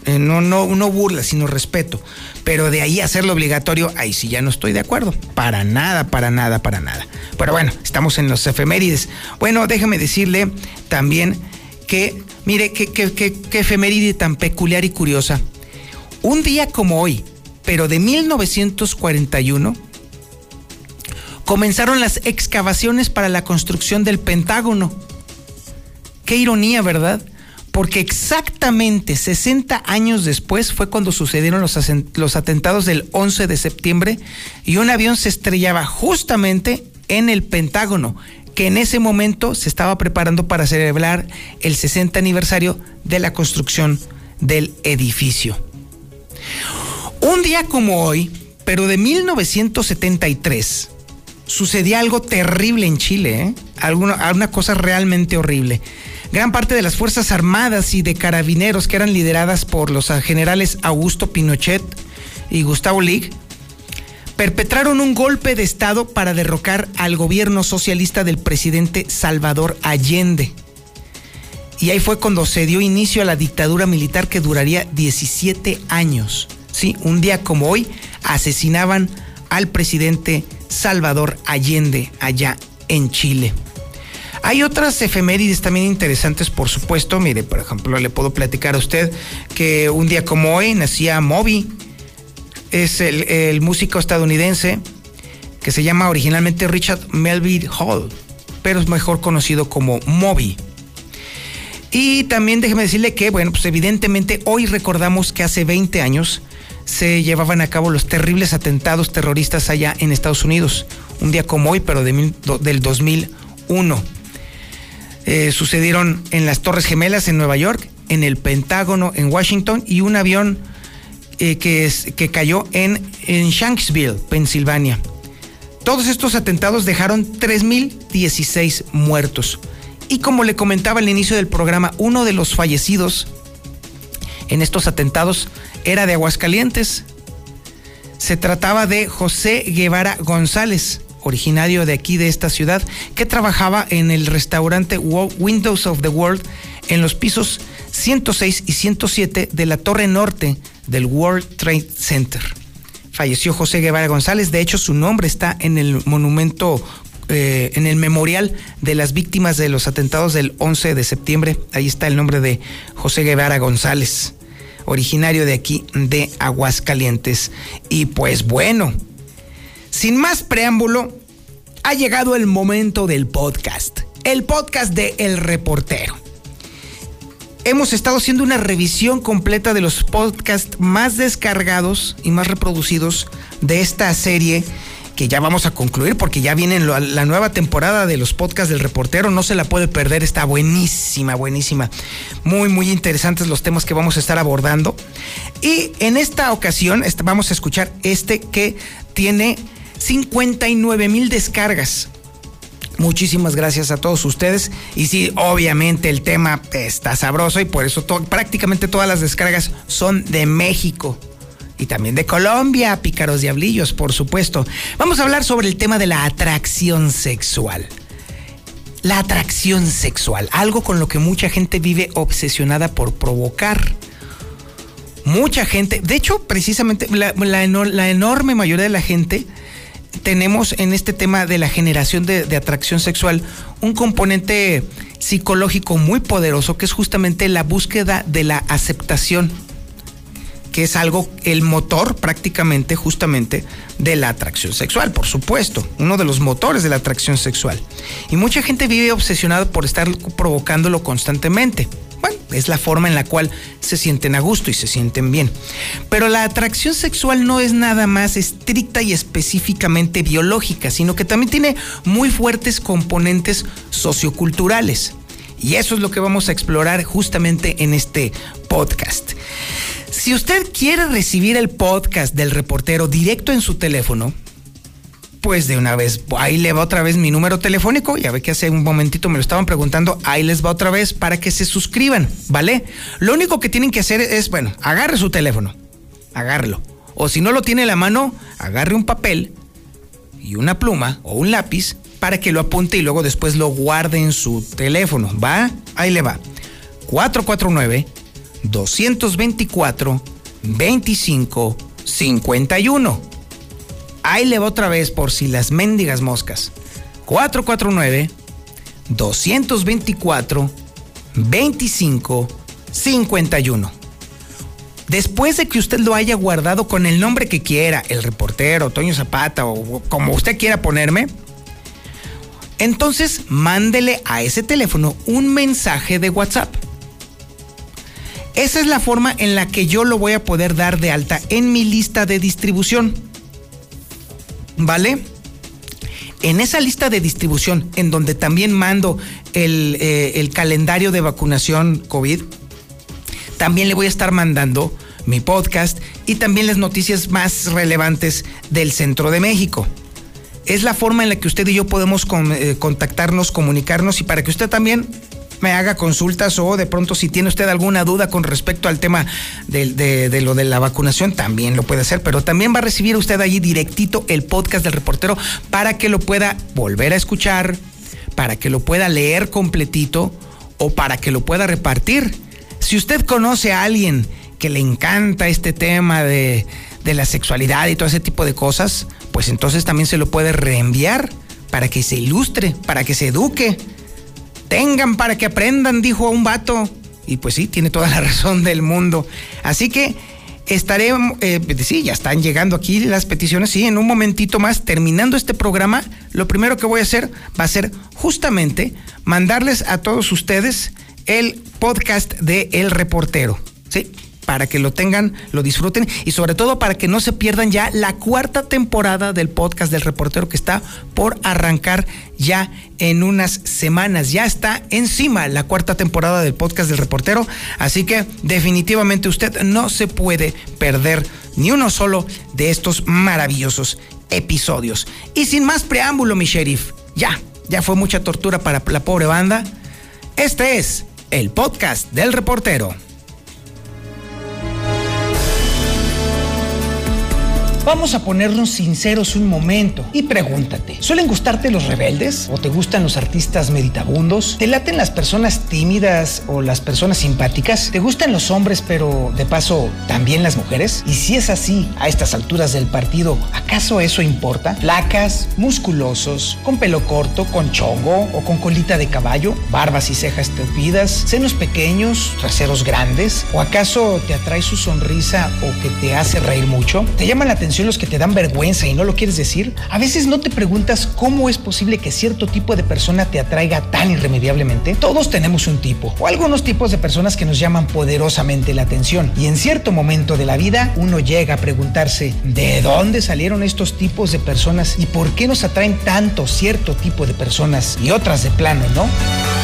Eh, no, no, no burla, sino respeto. Pero de ahí hacerlo obligatorio, ahí sí ya no estoy de acuerdo. Para nada, para nada, para nada. Pero bueno, estamos en los efemérides. Bueno, déjeme decirle también que, mire, qué que, que, efeméride tan peculiar y curiosa. Un día como hoy, pero de 1941, comenzaron las excavaciones para la construcción del Pentágono. Qué ironía, ¿verdad? Porque exactamente 60 años después fue cuando sucedieron los, los, atentados del 11 de septiembre y un avión se estrellaba justamente en el Pentágono, que en ese momento se estaba preparando para celebrar el 60 aniversario de la construcción del edificio. Un día como hoy, pero de 1973, sucedía algo terrible en Chile, ¿eh? Alguna, una cosa realmente horrible. Gran parte de las Fuerzas Armadas y de Carabineros que eran lideradas por los generales Augusto Pinochet y Gustavo Lig perpetraron un golpe de Estado para derrocar al gobierno socialista del presidente Salvador Allende. Y ahí fue cuando se dio inicio a la dictadura militar que duraría 17 años. Sí, un día como hoy asesinaban al presidente Salvador Allende allá en Chile. Hay otras efemérides también interesantes, por supuesto. Mire, por ejemplo, le puedo platicar a usted que un día como hoy nacía Moby. Es el, músico estadounidense que se llama originalmente Richard Melville Hall, pero es mejor conocido como Moby. Y también déjeme decirle que, bueno, pues evidentemente hoy recordamos que hace 20 años se llevaban a cabo los terribles atentados terroristas allá en Estados Unidos. Un día como hoy, pero de del 2001. Eh, sucedieron en las Torres Gemelas en Nueva York, en el Pentágono en Washington y un avión eh, que, que cayó en, en Shanksville, Pensilvania. Todos estos atentados dejaron 3.016 muertos. Y como le comentaba al inicio del programa, uno de los fallecidos en estos atentados era de Aguascalientes. Se trataba de José Guevara González, originario de aquí, de esta ciudad, que trabajaba en el restaurante Windows of the World en los pisos 106 y 107 de la torre norte del World Trade Center. Falleció José Guevara González, de hecho su nombre está en el monumento, eh, en el memorial de las víctimas de los atentados del 11 de septiembre, ahí está el nombre de José Guevara González. originario de aquí de Aguascalientes. Y pues bueno, sin más preámbulo, ha llegado el momento del podcast, el podcast de El Reportero. Hemos estado haciendo una revisión completa de los podcasts más descargados y más reproducidos de esta serie que ya vamos a concluir porque ya viene la nueva temporada de los podcasts del reportero, no se la puede perder, está buenísima, buenísima. Muy, muy interesantes los temas que vamos a estar abordando. Y en esta ocasión vamos a escuchar este que tiene 59 mil descargas. Muchísimas gracias a todos ustedes. Y sí, obviamente el tema está sabroso y por eso prácticamente todas las descargas son de México y también de Colombia, pícaros diablillos, por supuesto. Vamos a hablar sobre el tema de la atracción sexual. La atracción sexual, algo con lo que mucha gente vive obsesionada por provocar. Mucha gente, de hecho, precisamente la, enorme mayoría de la gente tenemos en este tema de la generación de, atracción sexual un componente psicológico muy poderoso que es justamente la búsqueda de la aceptación que es algo, el motor prácticamente justamente de la atracción sexual, por supuesto, uno de los motores de la atracción sexual. Y mucha gente vive obsesionada por estar provocándolo constantemente. Bueno, es la forma en la cual se sienten a gusto y se sienten bien. Pero la atracción sexual no es nada más estricta y específicamente biológica, sino que también tiene muy fuertes componentes socioculturales. Y eso es lo que vamos a explorar justamente en este podcast. Si usted quiere recibir el podcast del reportero directo en su teléfono, pues de una vez, ahí le va otra vez mi número telefónico, ya ve que hace un momentito me lo estaban preguntando, ahí les va otra vez para que se suscriban, ¿vale? Lo único que tienen que hacer es, bueno, agarre su teléfono, agárrelo. O si no lo tiene en la mano, agarre un papel y una pluma o un lápiz para que lo apunte y luego después lo guarde en su teléfono, ¿va? Ahí le va. 449 224 25 51. Ahí le va otra vez por si las mendigas moscas. 449 224 25 51. Después de que usted lo haya guardado con el nombre que quiera, el reportero, Toño Zapata o como usted quiera ponerme, entonces mándele a ese teléfono un mensaje de WhatsApp esa es la forma en la que yo lo voy a poder dar de alta en mi lista de distribución. ¿Vale? En esa lista de distribución, en donde también mando el, eh, el calendario de vacunación COVID, también le voy a estar mandando mi podcast y también las noticias más relevantes del centro de México. Es la forma en la que usted y yo podemos eh, contactarnos, comunicarnos y para que usted también me haga consultas o de pronto si tiene usted alguna duda con respecto al tema de, lo de la vacunación, también lo puede hacer, pero también va a recibir usted allí directito el podcast del reportero para que lo pueda volver a escuchar, para que lo pueda leer completito o para que lo pueda repartir. Si usted conoce a alguien que le encanta este tema de, de la sexualidad y todo ese tipo de cosas, pues entonces también se lo puede reenviar para que se ilustre, para que se eduque Tengan para que aprendan, dijo un vato. Y pues sí, tiene toda la *laughs* razón del mundo. Así que estaré, eh, sí, ya están llegando aquí las peticiones, sí, en un momentito más, terminando este programa, lo primero que voy a hacer va a ser justamente mandarles a todos ustedes el podcast de El Reportero, ¿sí? Para que lo tengan, lo disfruten y sobre todo para que no se pierdan ya la cuarta temporada del podcast del reportero que está por arrancar ya en unas semanas. Ya está encima la cuarta temporada del podcast del reportero, así que definitivamente usted no se puede perder ni uno solo de estos maravillosos episodios. Y sin más preámbulo, mi sheriff, ya, ya fue mucha tortura para la pobre banda. Este es el podcast del reportero. Vamos a ponernos sinceros un momento y pregúntate, ¿suelen gustarte los rebeldes? ¿O te gustan los artistas meditabundos? ¿Te laten las personas tímidas o las personas simpáticas? ¿Te gustan los hombres pero de paso también las mujeres? Y si es así, a estas alturas del partido, ¿acaso eso importa? ¿Flacas, musculosos, con pelo corto, con chongo o con colita de caballo? ¿Barbas y cejas tupidas? ¿Senos pequeños, traseros grandes? ¿O acaso te atrae su sonrisa o que te hace reír mucho? ¿Te llaman la atención los que te dan vergüenza y no lo quieres decir? A veces no te preguntas cómo es posible que cierto tipo de persona te atraiga tan irremediablemente. Todos tenemos un tipo o algunos tipos de personas que nos llaman poderosamente la atención y en cierto momento de la vida uno llega a preguntarse ¿de dónde salieron estos tipos de personas y por qué nos atraen tanto cierto tipo de personas y otras de plano, no?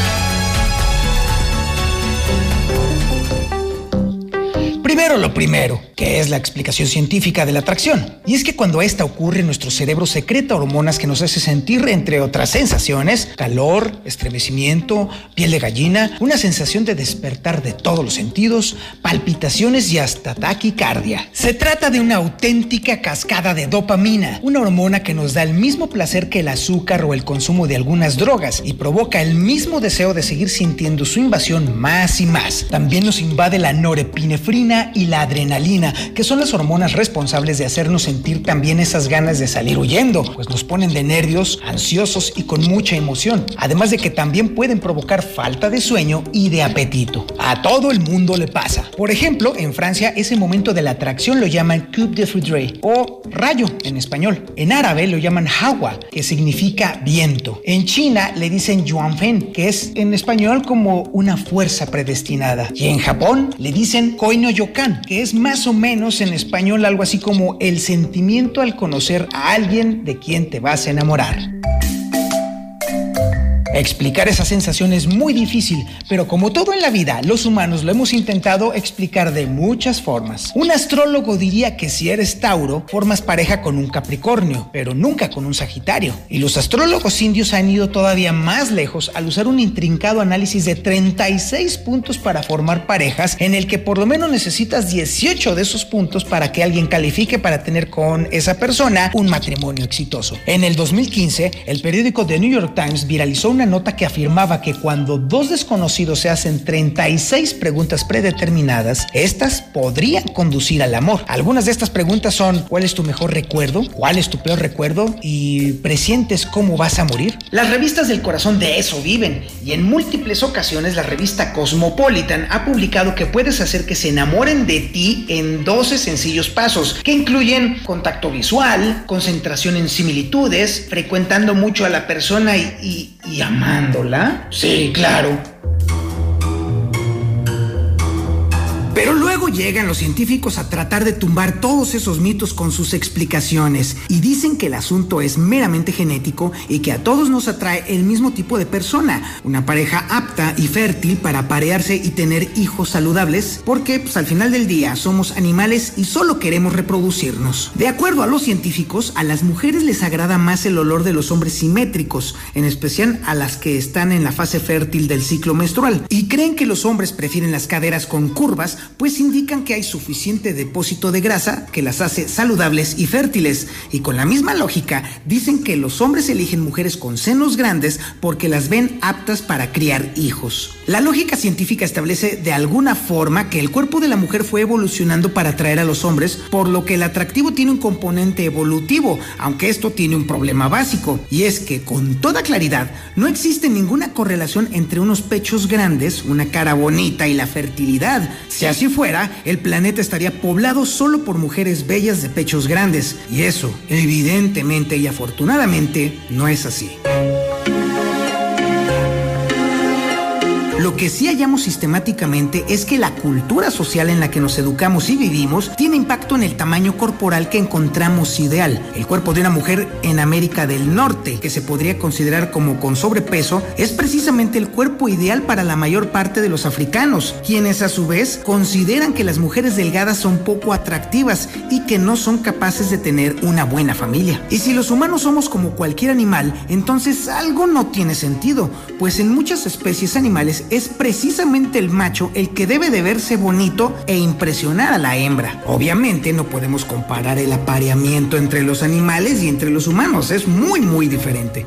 Primero lo primero, que es la explicación científica de la atracción. Y es que cuando esta ocurre, nuestro cerebro secreta hormonas que nos hace sentir, entre otras sensaciones, calor, estremecimiento, piel de gallina, una sensación de despertar de todos los sentidos, palpitaciones y hasta taquicardia. Se trata de una auténtica cascada de dopamina, una hormona que nos da el mismo placer que el azúcar o el consumo de algunas drogas y provoca el mismo deseo de seguir sintiendo su invasión más y más. También nos invade la norepinefrina y la adrenalina, que son las hormonas responsables de hacernos sentir también esas ganas de salir huyendo, pues nos ponen de nervios, ansiosos y con mucha emoción, además de que también pueden provocar falta de sueño y de apetito. A todo el mundo le pasa. Por ejemplo, en Francia ese momento de la atracción lo llaman coup de foudre o rayo en español. En árabe lo llaman hawa, que significa viento. En China le dicen yuanfen, que es en español como una fuerza predestinada. Y en Japón le dicen koino que es más o menos en español algo así como el sentimiento al conocer a alguien de quien te vas a enamorar. Explicar esa sensación es muy difícil, pero como todo en la vida, los humanos lo hemos intentado explicar de muchas formas. Un astrólogo diría que si eres Tauro, formas pareja con un Capricornio, pero nunca con un Sagitario. Y los astrólogos indios han ido todavía más lejos al usar un intrincado análisis de 36 puntos para formar parejas, en el que por lo menos necesitas 18 de esos puntos para que alguien califique para tener con esa persona un matrimonio exitoso. En el 2015, el periódico The New York Times viralizó una nota que afirmaba que cuando dos desconocidos se hacen 36 preguntas predeterminadas, estas podrían conducir al amor. Algunas de estas preguntas son ¿cuál es tu mejor recuerdo? ¿Cuál es tu peor recuerdo? ¿Y presientes cómo vas a morir? Las revistas del corazón de eso viven y en múltiples ocasiones la revista Cosmopolitan ha publicado que puedes hacer que se enamoren de ti en 12 sencillos pasos que incluyen contacto visual, concentración en similitudes, frecuentando mucho a la persona y, y, y amándola? Sí, claro. Pero luego llegan los científicos a tratar de tumbar todos esos mitos con sus explicaciones y dicen que el asunto es meramente genético y que a todos nos atrae el mismo tipo de persona, una pareja apta y fértil para parearse y tener hijos saludables, porque pues, al final del día somos animales y solo queremos reproducirnos. De acuerdo a los científicos, a las mujeres les agrada más el olor de los hombres simétricos, en especial a las que están en la fase fértil del ciclo menstrual, y creen que los hombres prefieren las caderas con curvas pues indican que hay suficiente depósito de grasa que las hace saludables y fértiles. Y con la misma lógica, dicen que los hombres eligen mujeres con senos grandes porque las ven aptas para criar hijos. La lógica científica establece de alguna forma que el cuerpo de la mujer fue evolucionando para atraer a los hombres, por lo que el atractivo tiene un componente evolutivo, aunque esto tiene un problema básico, y es que con toda claridad no existe ninguna correlación entre unos pechos grandes, una cara bonita y la fertilidad. Si así fuera, el planeta estaría poblado solo por mujeres bellas de pechos grandes, y eso, evidentemente y afortunadamente, no es así. Lo que sí hallamos sistemáticamente es que la cultura social en la que nos educamos y vivimos tiene impacto en el tamaño corporal que encontramos ideal. El cuerpo de una mujer en América del Norte, que se podría considerar como con sobrepeso, es precisamente el cuerpo ideal para la mayor parte de los africanos, quienes a su vez consideran que las mujeres delgadas son poco atractivas y que no son capaces de tener una buena familia. Y si los humanos somos como cualquier animal, entonces algo no tiene sentido, pues en muchas especies animales es precisamente el macho el que debe de verse bonito e impresionar a la hembra. Obviamente no podemos comparar el apareamiento entre los animales y entre los humanos, es muy muy diferente.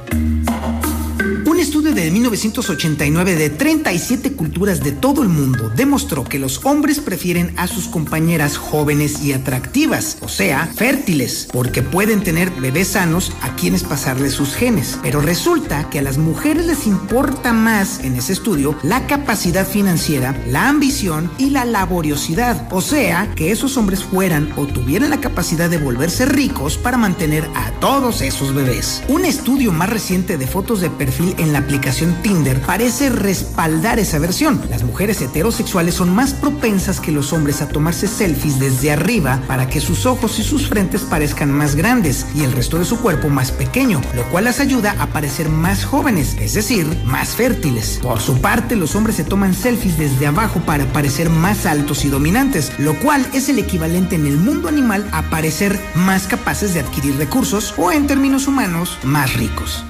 De 1989 de 37 culturas de todo el mundo demostró que los hombres prefieren a sus compañeras jóvenes y atractivas, o sea, fértiles, porque pueden tener bebés sanos a quienes pasarles sus genes. Pero resulta que a las mujeres les importa más en ese estudio la capacidad financiera, la ambición y la laboriosidad, o sea, que esos hombres fueran o tuvieran la capacidad de volverse ricos para mantener a todos esos bebés. Un estudio más reciente de fotos de perfil en la aplicación Tinder parece respaldar esa versión. Las mujeres heterosexuales son más propensas que los hombres a tomarse selfies desde arriba para que sus ojos y sus frentes parezcan más grandes y el resto de su cuerpo más pequeño, lo cual las ayuda a parecer más jóvenes, es decir, más fértiles. Por su parte, los hombres se toman selfies desde abajo para parecer más altos y dominantes, lo cual es el equivalente en el mundo animal a parecer más capaces de adquirir recursos o en términos humanos, más ricos.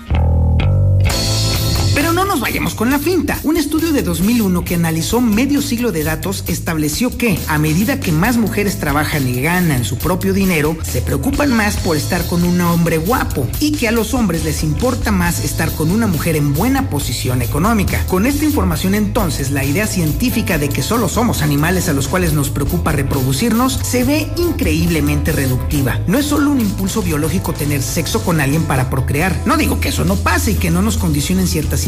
Pero no nos vayamos con la finta. Un estudio de 2001 que analizó medio siglo de datos estableció que, a medida que más mujeres trabajan y ganan su propio dinero, se preocupan más por estar con un hombre guapo y que a los hombres les importa más estar con una mujer en buena posición económica. Con esta información entonces, la idea científica de que solo somos animales a los cuales nos preocupa reproducirnos se ve increíblemente reductiva. No es solo un impulso biológico tener sexo con alguien para procrear. No digo que eso no pase y que no nos condicione en ciertas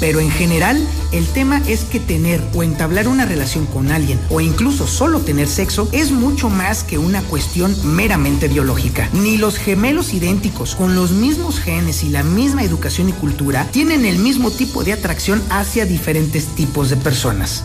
pero en general el tema es que tener o entablar una relación con alguien o incluso solo tener sexo es mucho más que una cuestión meramente biológica. Ni los gemelos idénticos con los mismos genes y la misma educación y cultura tienen el mismo tipo de atracción hacia diferentes tipos de personas.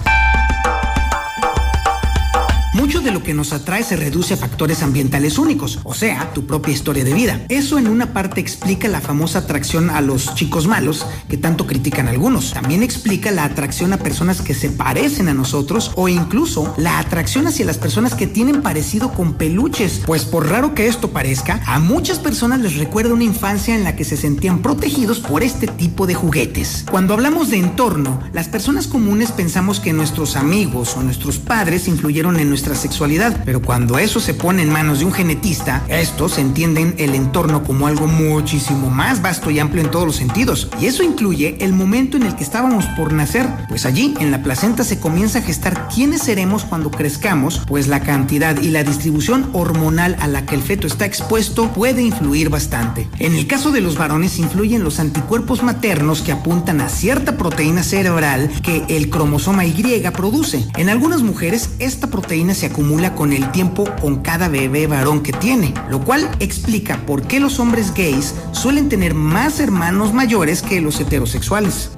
Mucho de lo que nos atrae se reduce a factores ambientales únicos, o sea, tu propia historia de vida. Eso en una parte explica la famosa atracción a los chicos malos que tanto critican algunos. También explica la atracción a personas que se parecen a nosotros o incluso la atracción hacia las personas que tienen parecido con peluches. Pues por raro que esto parezca, a muchas personas les recuerda una infancia en la que se sentían protegidos por este tipo de juguetes. Cuando hablamos de entorno, las personas comunes pensamos que nuestros amigos o nuestros padres influyeron en nuestra sexualidad, pero cuando eso se pone en manos de un genetista, estos entienden el entorno como algo muchísimo más vasto y amplio en todos los sentidos. Y eso incluye el momento en el que estábamos por nacer, pues allí en la placenta se comienza a gestar quiénes seremos cuando crezcamos, pues la cantidad y la distribución hormonal a la que el feto está expuesto puede influir bastante. En el caso de los varones influyen los anticuerpos maternos que apuntan a cierta proteína cerebral que el cromosoma Y produce. En algunas mujeres esta proteína se acumula con el tiempo con cada bebé varón que tiene, lo cual explica por qué los hombres gays suelen tener más hermanos mayores que los heterosexuales.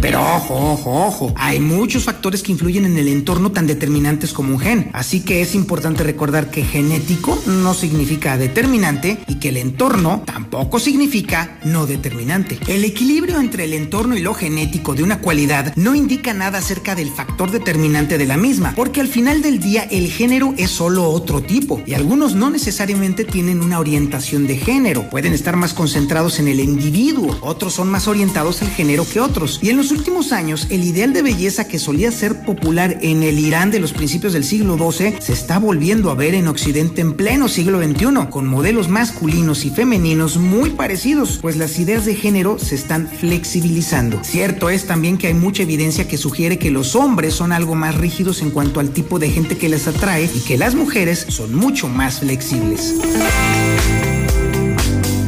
Pero ojo, ojo, ojo, hay muchos factores que influyen en el entorno tan determinantes como un gen, así que es importante recordar que genético no significa determinante y que el entorno tampoco significa no determinante. El equilibrio entre el entorno y lo genético de una cualidad no indica nada acerca del factor determinante de la misma, porque al final del día el género es solo otro tipo y algunos no necesariamente tienen una orientación de género, pueden estar más concentrados en el individuo, otros son más orientados al género que otros y en los últimos años, el ideal de belleza que solía ser popular en el Irán de los principios del siglo XII se está volviendo a ver en Occidente en pleno siglo XXI, con modelos masculinos y femeninos muy parecidos, pues las ideas de género se están flexibilizando. Cierto es también que hay mucha evidencia que sugiere que los hombres son algo más rígidos en cuanto al tipo de gente que les atrae y que las mujeres son mucho más flexibles.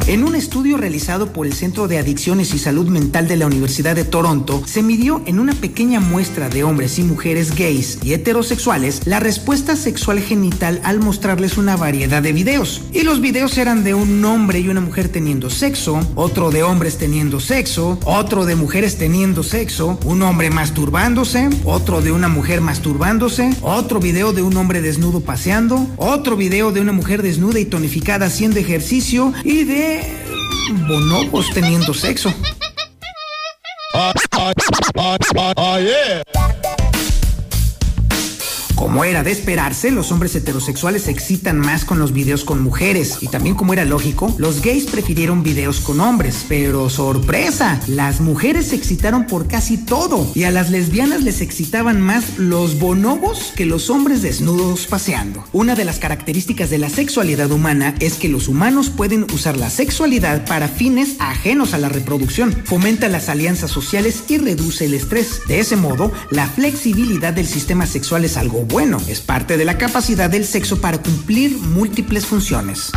En un estudio realizado por el Centro de Adicciones y Salud Mental de la Universidad de Toronto, se midió en una pequeña muestra de hombres y mujeres gays y heterosexuales la respuesta sexual genital al mostrarles una variedad de videos. Y los videos eran de un hombre y una mujer teniendo sexo, otro de hombres teniendo sexo, otro de mujeres teniendo sexo, un hombre masturbándose, otro de una mujer masturbándose, otro video de un hombre desnudo paseando, otro video de una mujer desnuda y tonificada haciendo ejercicio y de bonobos teniendo sexo. Como era de esperarse, los hombres heterosexuales se excitan más con los videos con mujeres y también como era lógico, los gays prefirieron videos con hombres. Pero sorpresa, las mujeres se excitaron por casi todo y a las lesbianas les excitaban más los bonobos que los hombres desnudos paseando. Una de las características de la sexualidad humana es que los humanos pueden usar la sexualidad para fines ajenos a la reproducción, fomenta las alianzas sociales y reduce el estrés. De ese modo, la flexibilidad del sistema sexual es algo bueno, es parte de la capacidad del sexo para cumplir múltiples funciones.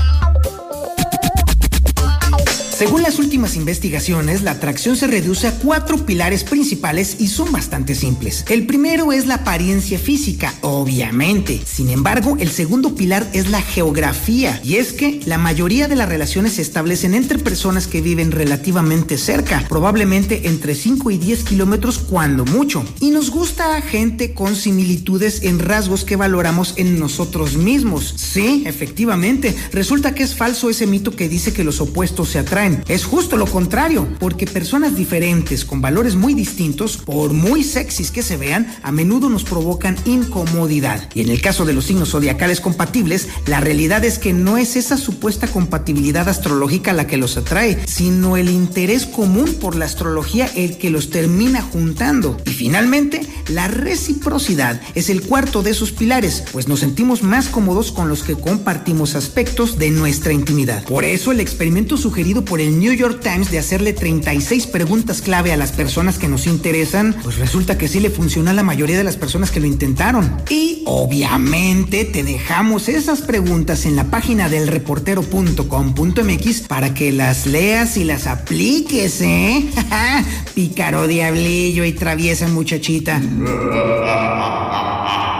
Según las últimas investigaciones, la atracción se reduce a cuatro pilares principales y son bastante simples. El primero es la apariencia física, obviamente. Sin embargo, el segundo pilar es la geografía. Y es que la mayoría de las relaciones se establecen entre personas que viven relativamente cerca, probablemente entre 5 y 10 kilómetros cuando mucho. Y nos gusta gente con similitudes en rasgos que valoramos en nosotros mismos. Sí, efectivamente. Resulta que es falso ese mito que dice que los opuestos se atraen es justo lo contrario, porque personas diferentes con valores muy distintos, por muy sexys que se vean, a menudo nos provocan incomodidad. Y en el caso de los signos zodiacales compatibles, la realidad es que no es esa supuesta compatibilidad astrológica la que los atrae, sino el interés común por la astrología el que los termina juntando. Y finalmente, la reciprocidad es el cuarto de esos pilares, pues nos sentimos más cómodos con los que compartimos aspectos de nuestra intimidad. Por eso el experimento sugerido por el New York Times de hacerle 36 preguntas clave a las personas que nos interesan, pues resulta que sí le funcionó a la mayoría de las personas que lo intentaron. Y obviamente te dejamos esas preguntas en la página del reportero.com.mx para que las leas y las apliques, ¿eh? *laughs* Pícaro diablillo y traviesa muchachita. *laughs*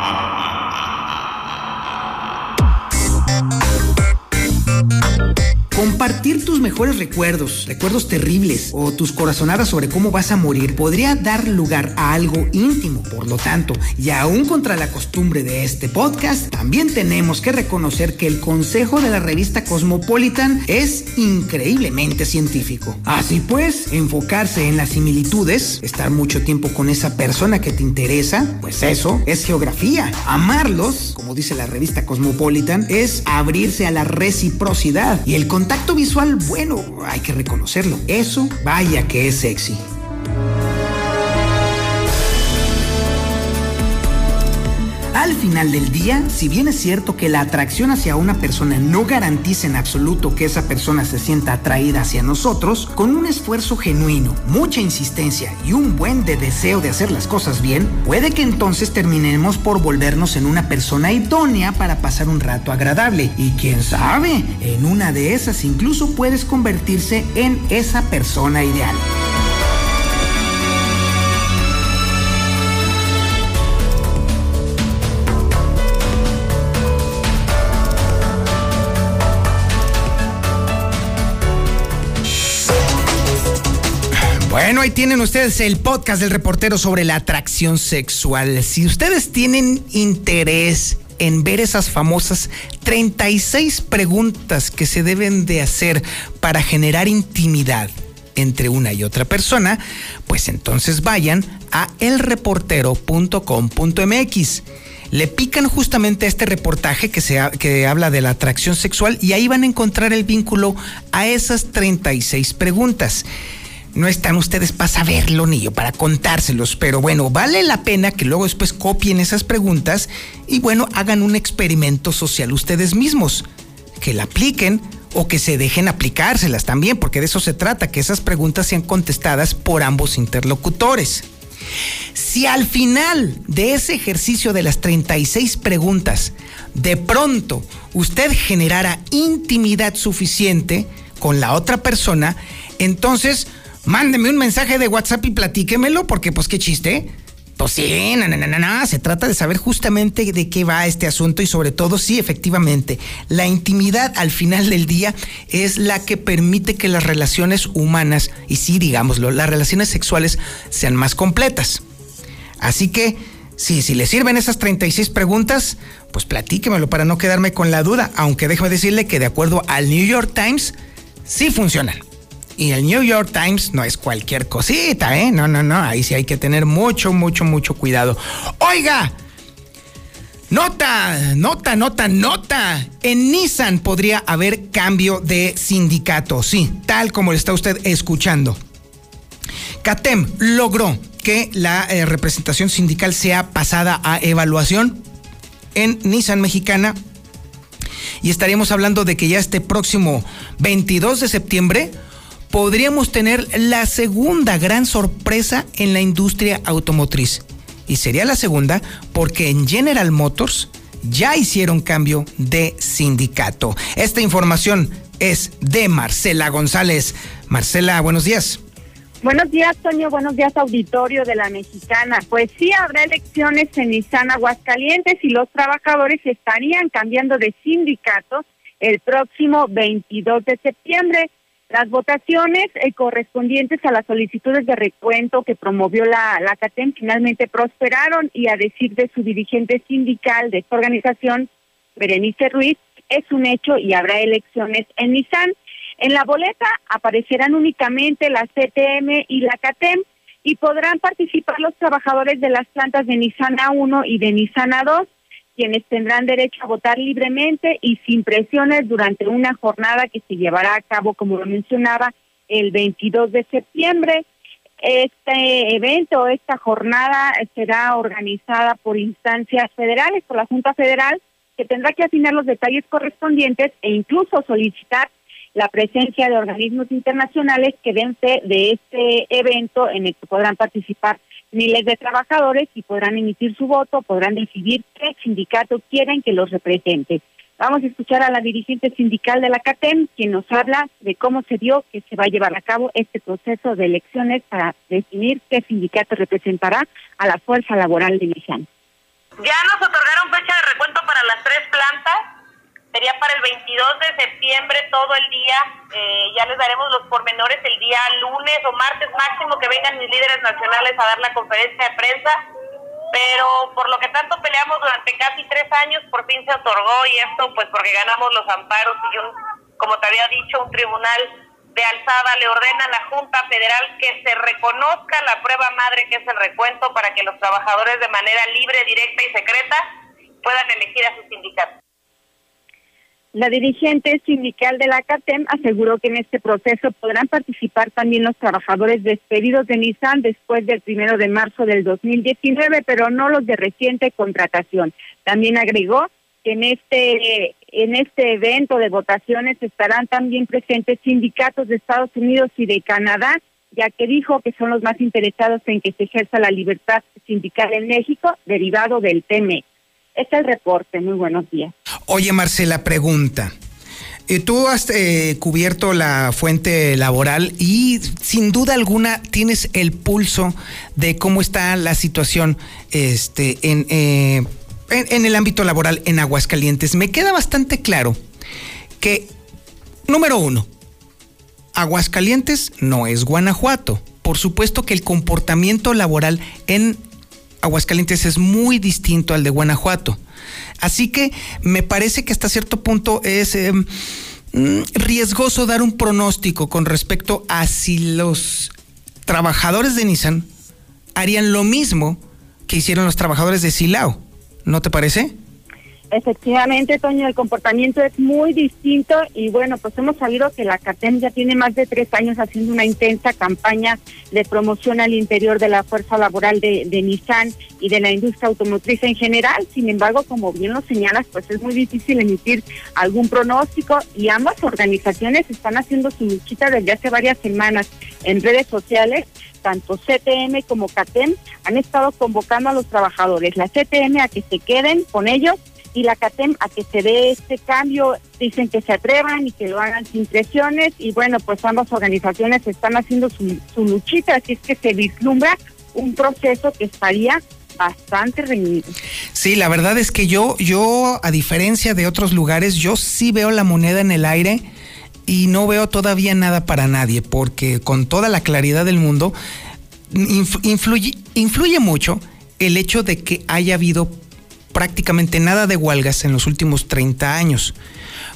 Compartir tus mejores recuerdos, recuerdos terribles o tus corazonadas sobre cómo vas a morir podría dar lugar a algo íntimo. Por lo tanto, y aún contra la costumbre de este podcast, también tenemos que reconocer que el consejo de la revista Cosmopolitan es increíblemente científico. Así pues, enfocarse en las similitudes, estar mucho tiempo con esa persona que te interesa, pues eso es geografía. Amarlos, como dice la revista Cosmopolitan, es abrirse a la reciprocidad y el contacto visual, bueno, hay que reconocerlo. Eso, vaya que es sexy. Final del día, si bien es cierto que la atracción hacia una persona no garantiza en absoluto que esa persona se sienta atraída hacia nosotros, con un esfuerzo genuino, mucha insistencia y un buen de deseo de hacer las cosas bien, puede que entonces terminemos por volvernos en una persona idónea para pasar un rato agradable. Y quién sabe, en una de esas incluso puedes convertirse en esa persona ideal. Bueno, ahí tienen ustedes el podcast del reportero sobre la atracción sexual. Si ustedes tienen interés en ver esas famosas 36 preguntas que se deben de hacer para generar intimidad entre una y otra persona, pues entonces vayan a elreportero.com.mx. Le pican justamente a este reportaje que, se, que habla de la atracción sexual y ahí van a encontrar el vínculo a esas 36 preguntas no están ustedes para saberlo ni yo para contárselos, pero bueno, vale la pena que luego después copien esas preguntas y bueno, hagan un experimento social ustedes mismos, que la apliquen o que se dejen aplicárselas también, porque de eso se trata, que esas preguntas sean contestadas por ambos interlocutores. Si al final de ese ejercicio de las 36 preguntas, de pronto usted generara intimidad suficiente con la otra persona, entonces mándeme un mensaje de WhatsApp y platíquemelo, porque pues qué chiste. Pues sí, no, no, no, se trata de saber justamente de qué va este asunto y sobre todo, sí, efectivamente, la intimidad al final del día es la que permite que las relaciones humanas, y sí, digámoslo, las relaciones sexuales sean más completas. Así que, sí, si le sirven esas 36 preguntas, pues platíquemelo para no quedarme con la duda, aunque déjeme decirle que de acuerdo al New York Times, sí funcionan. Y el New York Times no es cualquier cosita, ¿eh? No, no, no. Ahí sí hay que tener mucho, mucho, mucho cuidado. Oiga, Nota, nota, nota, nota. En Nissan podría haber cambio de sindicato, sí, tal como lo está usted escuchando. CATEM logró que la eh, representación sindical sea pasada a evaluación en Nissan Mexicana y estaríamos hablando de que ya este próximo 22 de septiembre podríamos tener la segunda gran sorpresa en la industria automotriz. Y sería la segunda porque en General Motors ya hicieron cambio de sindicato. Esta información es de Marcela González. Marcela, buenos días. Buenos días, Toño. Buenos días, auditorio de la Mexicana. Pues sí, habrá elecciones en Nissan Aguascalientes y los trabajadores estarían cambiando de sindicato el próximo 22 de septiembre. Las votaciones eh, correspondientes a las solicitudes de recuento que promovió la, la CATEM finalmente prosperaron y a decir de su dirigente sindical de esta organización, Berenice Ruiz, es un hecho y habrá elecciones en Nissan. En la boleta aparecerán únicamente la CTM y la CATEM y podrán participar los trabajadores de las plantas de Nissan A1 y de Nissan A2 quienes tendrán derecho a votar libremente y sin presiones durante una jornada que se llevará a cabo, como lo mencionaba, el 22 de septiembre. Este evento, esta jornada será organizada por instancias federales, por la Junta Federal, que tendrá que asignar los detalles correspondientes e incluso solicitar la presencia de organismos internacionales que den fe de este evento en el que podrán participar miles de trabajadores y podrán emitir su voto, podrán decidir qué sindicato quieren que los represente. Vamos a escuchar a la dirigente sindical de la CATEM, quien nos habla de cómo se dio que se va a llevar a cabo este proceso de elecciones para definir qué sindicato representará a la fuerza laboral de Nissan. Ya nos otorgaron fecha de recuento para las tres plantas sería para el 22 de septiembre todo el día. Eh, ya les daremos los pormenores el día lunes o martes máximo que vengan mis líderes nacionales a dar la conferencia de prensa. Pero por lo que tanto peleamos durante casi tres años, por fin se otorgó y esto pues porque ganamos los amparos y un, como te había dicho, un tribunal de alzada le ordena a la Junta Federal que se reconozca la prueba madre que es el recuento para que los trabajadores de manera libre, directa y secreta puedan elegir a sus sindicatos. La dirigente sindical de la CATEM aseguró que en este proceso podrán participar también los trabajadores despedidos de Nissan después del primero de marzo del 2019, pero no los de reciente contratación. También agregó que en este en este evento de votaciones estarán también presentes sindicatos de Estados Unidos y de Canadá, ya que dijo que son los más interesados en que se ejerza la libertad sindical en México derivado del TME. Es el reporte. Muy buenos días. Oye, Marcela, pregunta. Eh, tú has eh, cubierto la fuente laboral y sin duda alguna tienes el pulso de cómo está la situación este, en, eh, en, el ámbito laboral en Aguascalientes. Me queda bastante claro que, número uno, Aguascalientes no es Guanajuato. Por supuesto que el comportamiento laboral en Aguascalientes es muy distinto al de Guanajuato. Así que me parece que hasta cierto punto es eh, mm, riesgoso dar un pronóstico con respecto a si los trabajadores de Nissan harían lo mismo que hicieron los trabajadores de Silao. ¿No te parece? Efectivamente, Toño, el comportamiento es muy distinto y bueno, pues hemos sabido que la CATEM ya tiene más de tres años haciendo una intensa campaña de promoción al interior de la fuerza laboral de, Nissan y de la industria automotriz en general. Sin embargo, como bien lo señalas, pues es muy difícil emitir algún pronóstico y ambas organizaciones están haciendo su luchita desde hace varias semanas en redes sociales tanto CTM como CATEM han estado convocando a los trabajadores, la CTM a que se queden con ellos y la CATEM a que se dé este cambio, dicen que se atrevan y que lo hagan sin presiones y bueno, pues ambas organizaciones están haciendo su, su luchita, así es que se vislumbra un proceso que estaría bastante reñido. Sí, la verdad es que yo, yo, a diferencia de otros lugares, yo sí veo la moneda en el aire y no veo todavía nada para nadie, porque con toda la claridad del mundo, influye, influye mucho el hecho de que haya habido prácticamente nada de huelgas en los últimos 30 años.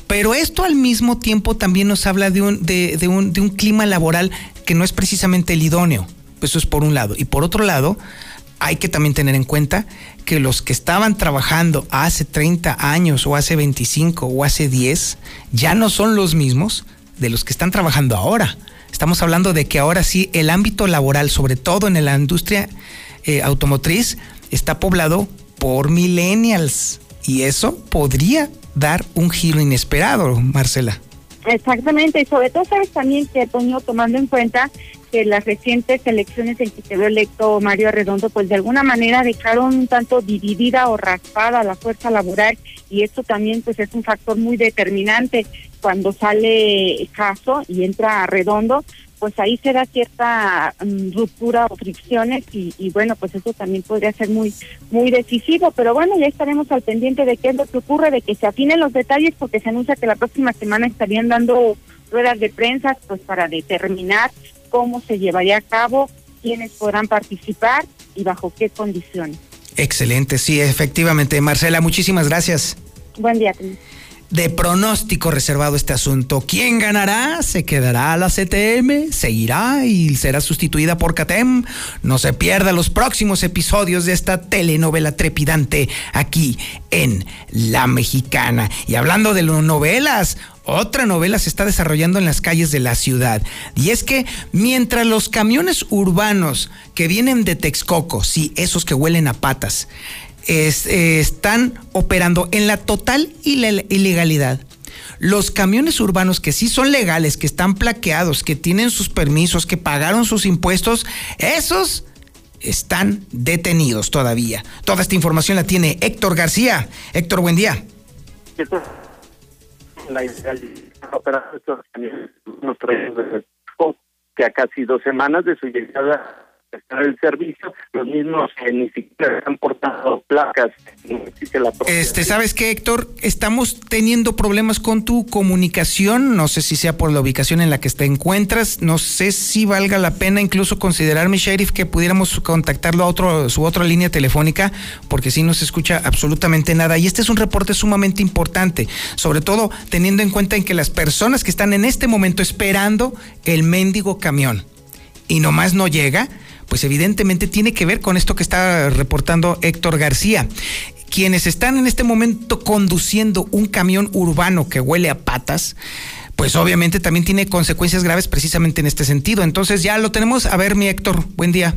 Pero esto al mismo tiempo también nos habla de un, de, un, de un clima laboral que no es precisamente el idóneo. Eso es por un lado. Y por otro lado, hay que también tener en cuenta que los que estaban trabajando hace 30 años o hace 25 o hace 10 ya no son los mismos de los que están trabajando ahora. Estamos hablando de que ahora sí el ámbito laboral, sobre todo en la industria eh, automotriz, está poblado por millennials y eso podría dar un giro inesperado, Marcela. Exactamente, y sobre todo sabes también que, Toño, tomando en cuenta que las recientes elecciones en que quedó electo Mario Arredondo, pues de alguna manera dejaron un tanto dividida o raspada la fuerza laboral y esto también pues es un factor muy determinante cuando sale caso y entra Arredondo, pues ahí se da cierta mm, ruptura o fricciones y, y, bueno, pues eso también podría ser muy muy decisivo, pero bueno, ya estaremos al pendiente de qué es lo que ocurre, de que se afinen los detalles porque se anuncia que la próxima semana estarían dando ruedas de prensa pues para determinar cómo se llevaría a cabo, quiénes podrán participar y bajo qué condiciones. Excelente, sí, efectivamente. Marcela, muchísimas gracias. Buen día. De pronóstico reservado este asunto. ¿Quién ganará? ¿Se quedará la CTM? ¿Seguirá y será sustituida por CATEM? No se pierda los próximos episodios de esta telenovela trepidante aquí en La Mexicana. Y hablando de novelas, otra novela se está desarrollando en las calles de la ciudad. Y es que mientras los camiones urbanos que vienen de Texcoco, sí, esos que huelen a patas, es, eh, están operando en la total ilegalidad. Los camiones urbanos que sí son legales, que están plaqueados, que tienen sus permisos, que pagaron sus impuestos, esos están detenidos todavía. Toda esta información la tiene Héctor García. Héctor, buen día que a casi dos semanas de su llegada el servicio, los mismos que ni siquiera han portado placas. este, ¿sabes qué, Héctor? Estamos teniendo problemas con tu comunicación, no sé si sea por la ubicación en la que te encuentras, no sé si valga la pena incluso considerar, mi sheriff, que pudiéramos contactarlo a otro, su otra línea telefónica, porque si no se escucha absolutamente nada. Y este es un reporte sumamente importante, sobre todo teniendo en cuenta en que las personas que están en este momento esperando el mendigo camión y nomás no llega, pues evidentemente tiene que ver con esto que está reportando Héctor García. Quienes están en este momento conduciendo un camión urbano que huele a patas, pues obviamente también tiene consecuencias graves precisamente en este sentido. Entonces ya lo tenemos. A ver, mi Héctor, buen día.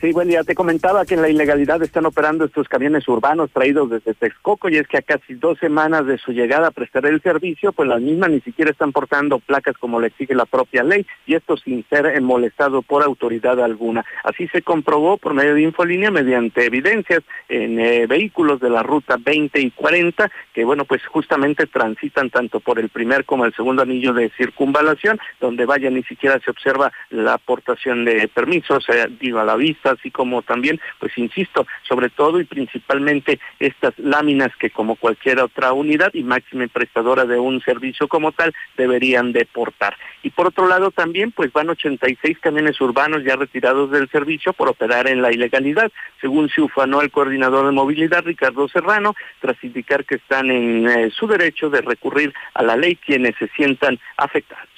Sí, buen día. Te comentaba que en la ilegalidad están operando estos camiones urbanos traídos desde Texcoco y es que a casi dos semanas de su llegada a prestar el servicio, pues las mismas ni siquiera están portando placas como le exige la propia ley y esto sin ser molestado por autoridad alguna. Así se comprobó por medio de Infolínea mediante evidencias en eh, vehículos de la ruta 20 y 40 que, bueno, pues justamente transitan tanto por el primer como el segundo anillo de circunvalación, donde vaya ni siquiera se observa la aportación de permisos, eh, digo a la vista así como también, pues insisto, sobre todo y principalmente estas láminas que como cualquier otra unidad y máxima prestadora de un servicio como tal deberían deportar. Y por otro lado también, pues van 86 camiones urbanos ya retirados del servicio por operar en la ilegalidad, según se ufanó el coordinador de movilidad Ricardo Serrano, tras indicar que están en eh, su derecho de recurrir a la ley quienes se sientan afectados.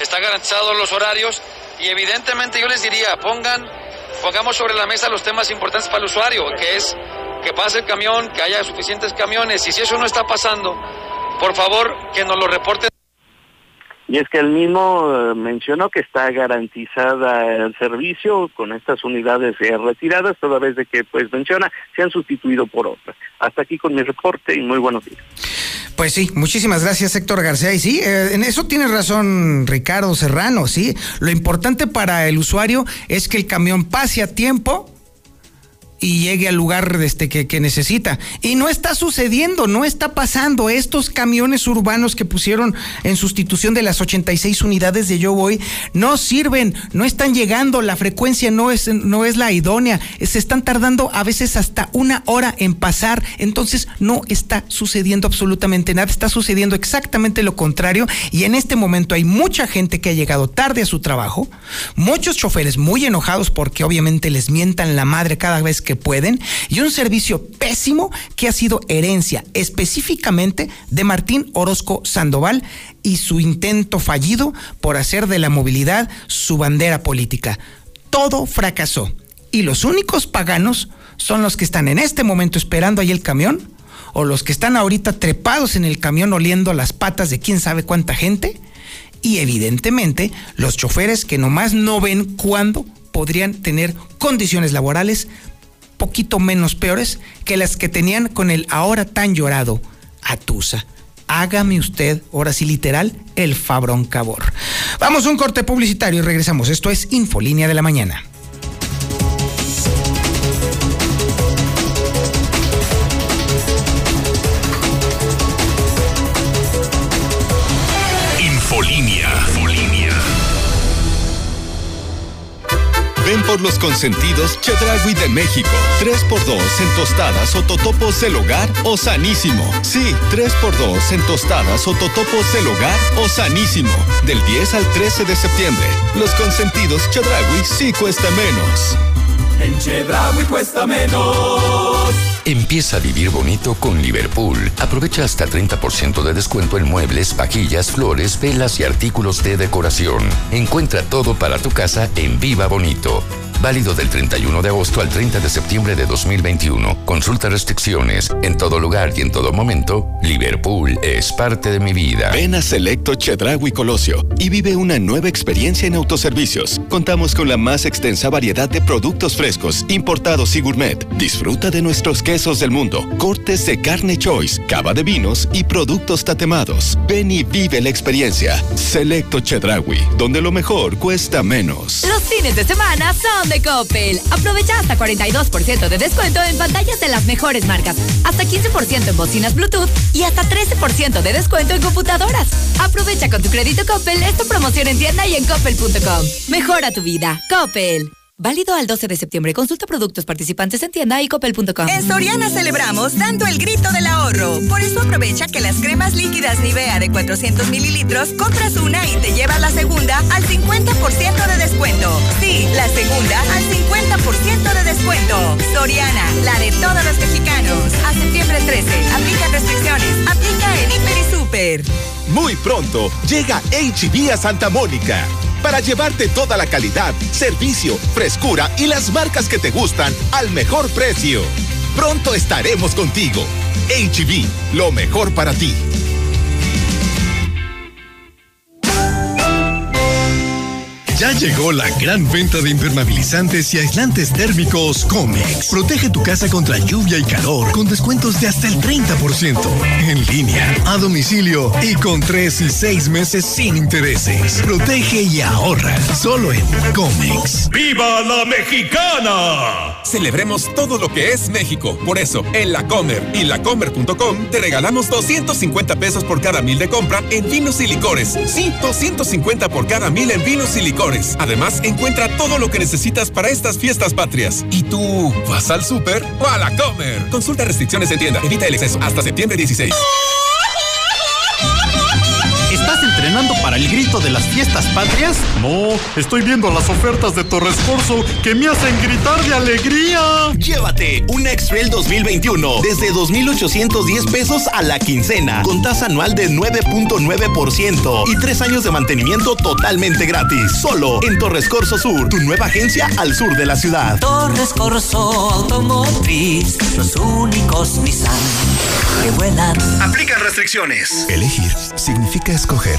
Están garantizados los horarios y evidentemente yo les diría, pongan pongamos sobre la mesa los temas importantes para el usuario, que es que pase el camión, que haya suficientes camiones, y si eso no está pasando, por favor, que nos lo reporten. Y es que el mismo eh, mencionó que está garantizada el servicio con estas unidades eh, retiradas, toda vez de que, pues menciona, se han sustituido por otras. Hasta aquí con mi reporte y muy buenos días. Pues sí, muchísimas gracias Héctor García. Y sí, eh, en eso tiene razón Ricardo Serrano, sí. Lo importante para el usuario es que el camión pase a tiempo y llegue al lugar este, que, que, necesita. Y no está sucediendo, no está pasando. Estos camiones urbanos que pusieron en sustitución de las 86 unidades de Yo Voy no sirven, no están llegando, la frecuencia no es, no es la idónea, se están tardando a veces hasta una hora en pasar, entonces no está sucediendo absolutamente nada, está sucediendo exactamente lo contrario. Y en este momento hay mucha gente que ha llegado tarde a su trabajo, muchos choferes muy enojados porque obviamente les mientan la madre cada vez que pueden y un servicio pésimo que ha sido herencia específicamente de Martín Orozco Sandoval y su intento fallido por hacer de la movilidad su bandera política. Todo fracasó. y los únicos paganos son los que están en este momento esperando ahí el camión o los que están ahorita trepados en el camión oliendo las patas de quién sabe cuánta gente y evidentemente los choferes que nomás no ven cuándo podrían tener condiciones laborales poquito menos peores que las que tenían con el ahora tan llorado Atusa. Hágame usted, ahora sí literal, el Fabrón Cabor. Vamos a un corte publicitario y regresamos. Esto es Infolínea de la Mañana. Los consentidos Chedragui de México. 3x2 en tostadas o totopos del hogar o sanísimo. Sí, 3x2 en tostadas o totopos del hogar o sanísimo. Del 10 al 13 de septiembre. Los consentidos Chedragui sí cuesta menos. En Chedraui cuesta menos. Empieza a vivir bonito con Liverpool. Aprovecha hasta 30% de descuento en muebles, vajillas, flores, velas y artículos de decoración. Encuentra todo para tu casa en Viva Bonito. Válido del 31 de agosto al 30 de septiembre de 2021. Consulta restricciones. En todo lugar y en todo momento, Liverpool es parte de mi vida. Ven a Selecto Chedraui Colosio y vive una nueva experiencia en autoservicios. Contamos con la más extensa variedad de productos frescos, importados y gourmet. Disfruta de nuestros quesos del mundo, cortes de carne choice, cava de vinos y productos tatemados. Ven y vive la experiencia. Selecto Chedraui, donde lo mejor cuesta menos. Los fines de semana son de Coppel. Aprovecha hasta 42% de descuento en pantallas de las mejores marcas, hasta 15% en bocinas Bluetooth y hasta 13% de descuento en computadoras. Aprovecha con tu crédito Coppel esta promoción en tienda y en coppel.com. Mejora tu vida. Coppel. Válido al 12 de septiembre. Consulta productos participantes en tienda y coppel.com. En Soriana celebramos dando el grito del ahorro. Por eso aprovecha que las cremas líquidas Nivea de 400 mililitros compras una y te llevas la segunda al 50% de descuento. Sí, la segunda al 50% de descuento. Soriana, la de todos los mexicanos. A septiembre 13. Aplica restricciones. Aplica en Hiper y Super. Muy pronto llega HB a Santa Mónica para llevarte toda la calidad, servicio, frescura y las marcas que te gustan al mejor precio. Pronto estaremos contigo. HB, lo mejor para ti. Ya llegó la gran venta de impermeabilizantes y aislantes térmicos Comex. Protege tu casa contra lluvia y calor con descuentos de hasta el 30%. En línea, a domicilio y con 3 y 6 meses sin intereses. Protege y ahorra solo en Comex. ¡Viva la mexicana! Celebremos todo lo que es México. Por eso, en La Comer y lacomer.com te regalamos 250 pesos por cada mil de compra en vinos y licores. Sí, 250 por cada mil en vinos y licores. Además, encuentra todo lo que necesitas para estas fiestas patrias. ¿Y tú vas al súper o a comer? Consulta restricciones en tienda. Evita el exceso hasta septiembre 16. Entrenando para el grito de las fiestas patrias? No, estoy viendo las ofertas de Torres Corso que me hacen gritar de alegría. Llévate un X-Trail 2021 desde 2,810 pesos a la quincena, con tasa anual de 9.9% y tres años de mantenimiento totalmente gratis. Solo en Torres Corso Sur, tu nueva agencia al sur de la ciudad. Torres Corso Automotriz, los únicos Nissan que vuelan. Aplican restricciones. Elegir significa escoger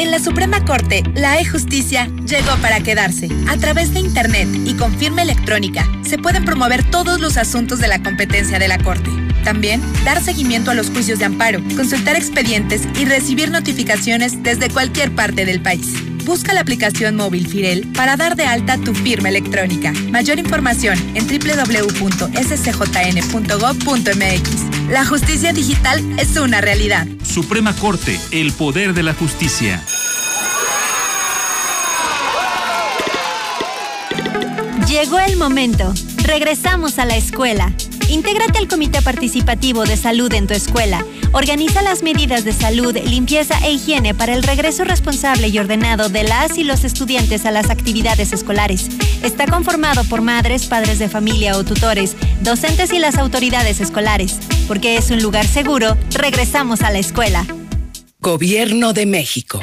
En la Suprema Corte, la e-justicia llegó para quedarse. A través de Internet y con firma electrónica, se pueden promover todos los asuntos de la competencia de la Corte. También, dar seguimiento a los juicios de amparo, consultar expedientes y recibir notificaciones desde cualquier parte del país. Busca la aplicación móvil Firel para dar de alta tu firma electrónica. Mayor información en www.scjn.gov.mx. La justicia digital es una realidad. Suprema Corte, el poder de la justicia. Llegó el momento. Regresamos a la escuela. Intégrate al Comité Participativo de Salud en tu escuela. Organiza las medidas de salud, limpieza e higiene para el regreso responsable y ordenado de las y los estudiantes a las actividades escolares. Está conformado por madres, padres de familia o tutores, docentes y las autoridades escolares. Porque es un lugar seguro, regresamos a la escuela. Gobierno de México.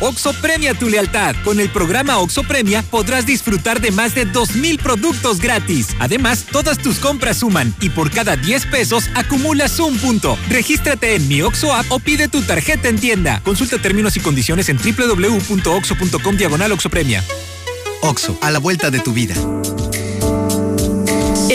Oxo premia tu lealtad. Con el programa Oxo Premia podrás disfrutar de más de 2.000 productos gratis. Además, todas tus compras suman y por cada 10 pesos acumulas un punto. Regístrate en mi Oxo app o pide tu tarjeta en tienda. Consulta términos y condiciones en www.oxo.com diagonal Oxo Premia. Oxo, a la vuelta de tu vida.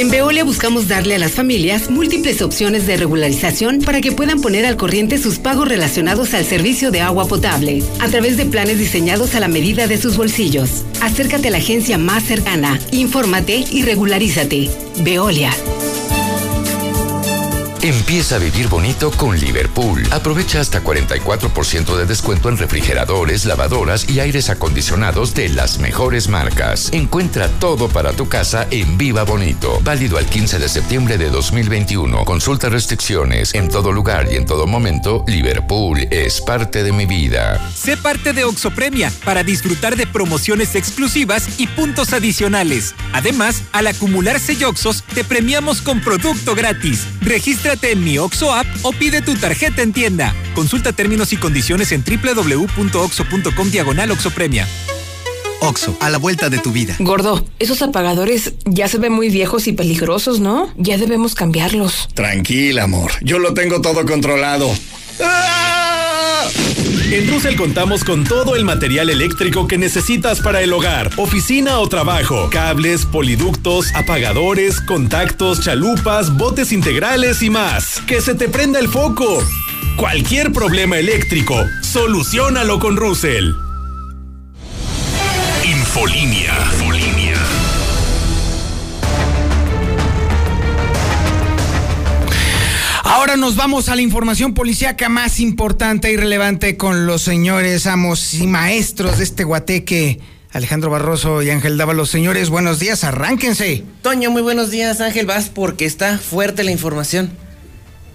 En Veolia buscamos darle a las familias múltiples opciones de regularización para que puedan poner al corriente sus pagos relacionados al servicio de agua potable, a través de planes diseñados a la medida de sus bolsillos. Acércate a la agencia más cercana, infórmate y regularízate. Veolia. Empieza a vivir bonito con Liverpool. Aprovecha hasta 44% de descuento en refrigeradores, lavadoras y aires acondicionados de las mejores marcas. Encuentra todo para tu casa en Viva Bonito. Válido al 15 de septiembre de 2021. Consulta restricciones. En todo lugar y en todo momento, Liverpool es parte de mi vida. Sé parte de Oxopremia para disfrutar de promociones exclusivas y puntos adicionales. Además, al acumular selloxos, te premiamos con producto gratis. Registra en mi Oxo app o pide tu tarjeta en tienda. Consulta términos y condiciones en www.oxo.com diagonal Oxo Premia. Oxo, a la vuelta de tu vida. Gordo, esos apagadores ya se ven muy viejos y peligrosos, ¿no? Ya debemos cambiarlos. Tranquila, amor. Yo lo tengo todo controlado. En Russell contamos con todo el material eléctrico que necesitas para el hogar, oficina o trabajo, cables, poliductos, apagadores, contactos, chalupas, botes integrales y más. Que se te prenda el foco. Cualquier problema eléctrico, solucionalo con Russell. Infolinia. Ahora nos vamos a la información policíaca más importante y relevante con los señores amos y maestros de este guateque. Alejandro Barroso y Ángel Dávalos. Señores, buenos días, arránquense. Toño, muy buenos días, Ángel. Vas porque está fuerte la información.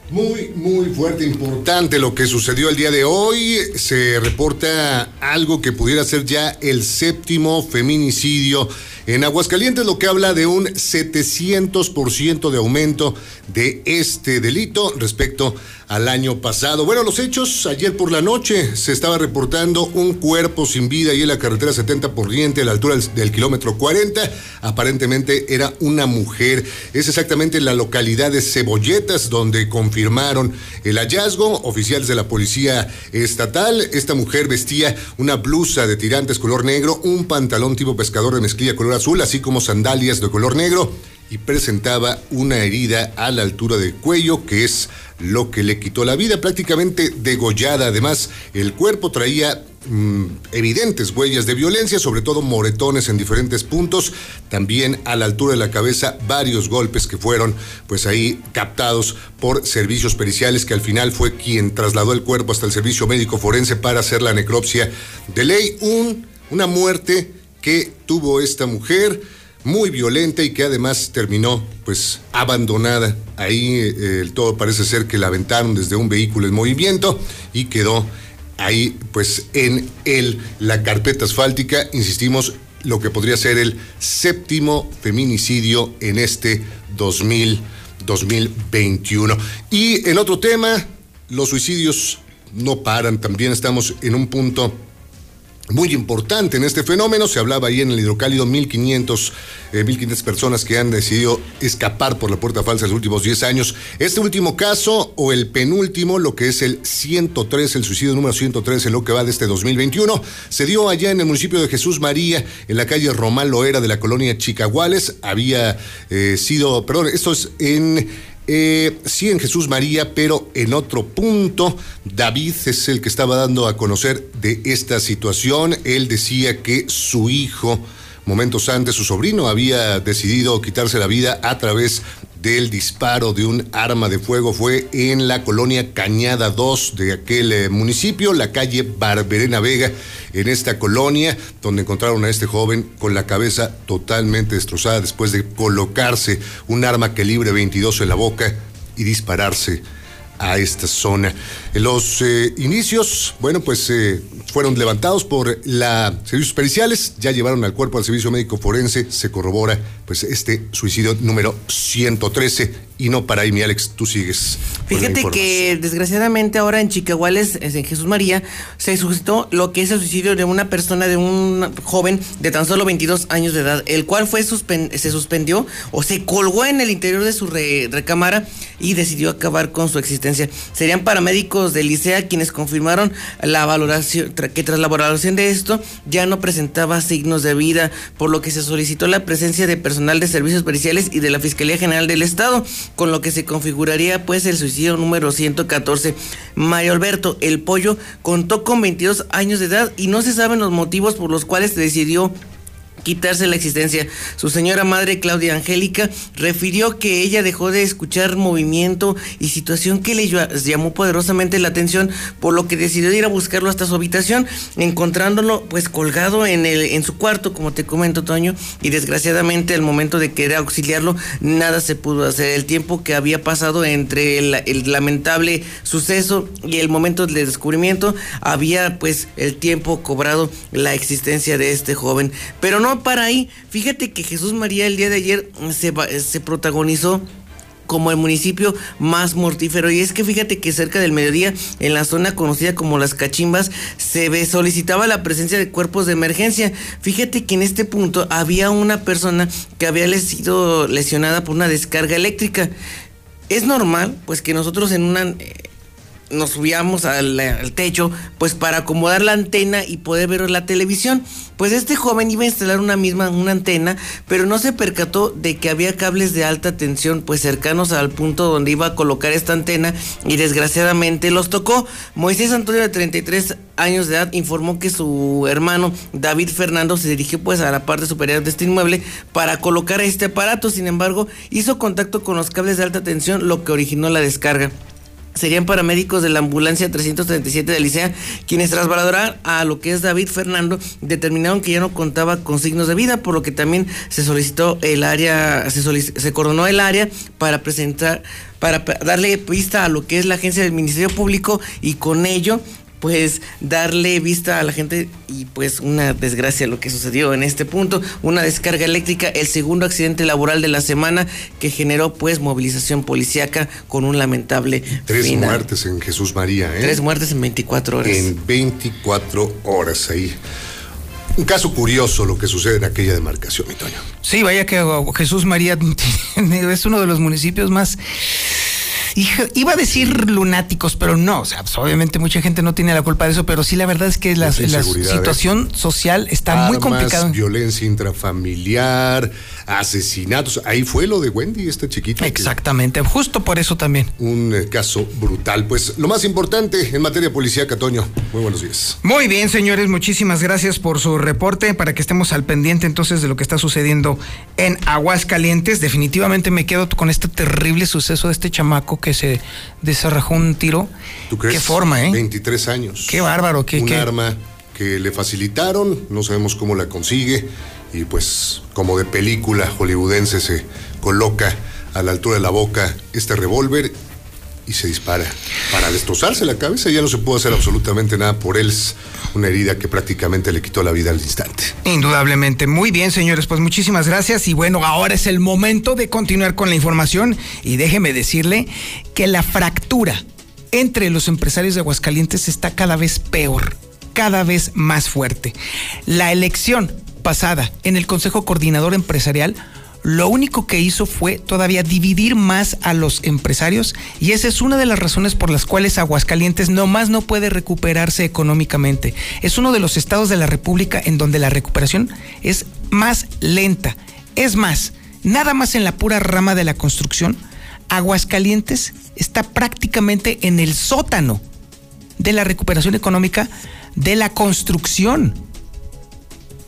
Muy, muy fuerte, importante lo que sucedió el día de hoy. Se reporta algo que pudiera ser ya el séptimo feminicidio en Aguascalientes, lo que habla de un 700% de aumento de este delito respecto al año pasado. Bueno, los hechos, ayer por la noche se estaba reportando un cuerpo sin vida ahí en la carretera 70 por diente a la altura del, kilómetro 40. Aparentemente era una mujer. Es exactamente en la localidad de Cebolletas donde confirmaron el hallazgo. Oficiales de la policía estatal. Esta mujer vestía una blusa de tirantes color negro, un pantalón tipo pescador de mezclilla color azul, así como sandalias de color negro y presentaba una herida a la altura del cuello, que es lo que le quitó la vida, prácticamente degollada. Además, el cuerpo traía mmm, evidentes huellas de violencia, sobre todo moretones en diferentes puntos, también a la altura de la cabeza varios golpes que fueron pues ahí captados por servicios periciales que al final fue quien trasladó el cuerpo hasta el servicio médico forense para hacer la necropsia de ley, un, una muerte que tuvo esta mujer muy violenta y que además terminó pues abandonada. Ahí eh, todo parece ser que la aventaron desde un vehículo en movimiento y quedó ahí pues en el la carpeta asfáltica, insistimos, lo que podría ser el séptimo feminicidio en este 2000, 2021. Y en otro tema, los suicidios no paran, también estamos en un punto muy importante en este fenómeno. Se hablaba ahí en el hidrocálido 1500, eh, 1500 personas que han decidido escapar por la puerta falsa en los últimos 10 años. Este último caso o el penúltimo, lo que es el 103, el suicidio número 103 en lo que va de este 2021, se dio allá en el municipio de Jesús María, en la calle Román Loera de la colonia Chicaguales. Había eh, sido, perdón, esto es en Eh, sí, en Jesús María, pero en otro punto, David es el que estaba dando a conocer de esta situación. Él decía que su hijo, momentos antes, su sobrino, había decidido quitarse la vida a través del disparo de un arma de fuego. Fue en la colonia Cañada 2 de aquel eh, municipio, la calle Barberena Vega, en esta colonia, donde encontraron a este joven con la cabeza totalmente destrozada después de colocarse un arma calibre 22 en la boca y dispararse a esta zona. En los eh, inicios, bueno, pues eh, fueron levantados por la servicios periciales, ya llevaron al cuerpo al servicio médico forense, se corrobora pues este suicidio número 113 y no para ahí, mi Alex, tú sigues. Fíjate que desgraciadamente ahora en Chicahuales, en Jesús María, se suscitó lo que es el suicidio de una persona, de un joven de tan solo 22 años de edad, el cual fue se suspendió o se colgó en el interior de su recámara y decidió acabar con su existencia. Serían paramédicos de Licea quienes confirmaron la valoración, que tras la valoración de esto ya no presentaba signos de vida, por lo que se solicitó la presencia de personal de servicios periciales y de la Fiscalía General del Estado con lo que se configuraría pues el suicidio número 114. Mario Alberto, el pollo, contó con 22 años de edad y no se saben los motivos por los cuales se decidió quitarse la existencia. Su señora madre, Claudia Angélica, refirió que ella dejó de escuchar movimiento y situación que le llamó poderosamente la atención, por lo que decidió ir a buscarlo hasta su habitación, encontrándolo pues colgado en, el, en su cuarto, como te comento, Toño, y desgraciadamente al momento de querer auxiliarlo, nada se pudo hacer. El tiempo que había pasado entre el, lamentable suceso y el momento del descubrimiento, había pues el tiempo cobrado la existencia de este joven. Pero no para ahí. Fíjate que Jesús María el día de ayer se, se protagonizó como el municipio más mortífero. Y es que fíjate que cerca del mediodía, en la zona conocida como Las Cachimbas, se solicitaba la presencia de cuerpos de emergencia. Fíjate que en este punto había una persona que había sido lesionada por una descarga eléctrica. Es normal, pues que nosotros en una nos subíamos al, techo pues para acomodar la antena y poder ver la televisión. Pues este joven iba a instalar una misma una antena, pero no se percató de que había cables de alta tensión pues cercanos al punto donde iba a colocar esta antena y desgraciadamente los tocó. Moisés Antonio de 33 años de edad informó que su hermano David Fernando se dirigió pues a la parte superior de este inmueble para colocar este aparato, sin embargo hizo contacto con los cables de alta tensión lo que originó la descarga serían paramédicos de la ambulancia 337 de Licea, quienes tras valorar a lo que es David Fernando, determinaron que ya no contaba con signos de vida, por lo que también se solicitó el área, se, se coordonó el área para presentar, para darle vista a lo que es la agencia del Ministerio Público y con ello pues darle vista a la gente y pues una desgracia lo que sucedió en este punto, una descarga eléctrica, el segundo accidente laboral de la semana que generó pues movilización policíaca con un lamentable Tres muertes en Jesús María, ¿eh? Tres muertes en 24 horas. En 24 horas ahí. Un caso curioso lo que sucede en aquella demarcación, mi Toño. Sí, vaya que Jesús María *laughs* es uno de los municipios más iba a decir lunáticos, pero no, o sea, pues, obviamente mucha gente no tiene la culpa de eso, pero sí la verdad es que la, la situación social está muy complicada. Violencia intrafamiliar, asesinatos. Ahí fue lo de Wendy, esta chiquita. Exactamente, justo por eso también. Un eh, caso brutal. Pues lo más importante en materia policía, Catoño. Muy buenos días. Muy bien, señores, muchísimas gracias por su reporte para que estemos al pendiente entonces de lo que está sucediendo en Aguascalientes. Definitivamente me quedo con este terrible suceso de este chamaco que se desarrajó un tiro. ¿Tú crees? Qué forma, ¿eh? 23 años. Qué bárbaro. Qué, un arma que le facilitaron, no sabemos cómo la consigue y pues como de película hollywoodense se coloca a la altura de la boca este revólver y se dispara. Para destrozarse la cabeza ya no se pudo hacer absolutamente nada por él. Es una herida que prácticamente le quitó la vida al instante. Indudablemente. Muy bien, señores. Pues muchísimas gracias. Y bueno, ahora es el momento de continuar con la información. Y déjeme decirle que la fractura entre los empresarios de Aguascalientes está cada vez peor, cada vez más fuerte. La elección pasada en el Consejo Coordinador Empresarial, lo único que hizo fue todavía dividir más a los empresarios y esa es una de las razones por las cuales Aguascalientes no más no puede recuperarse económicamente. Es uno de los estados de la República en donde la recuperación es más lenta. Es más, nada más en la pura rama de la construcción Aguascalientes está prácticamente en el sótano de la recuperación económica de la construcción.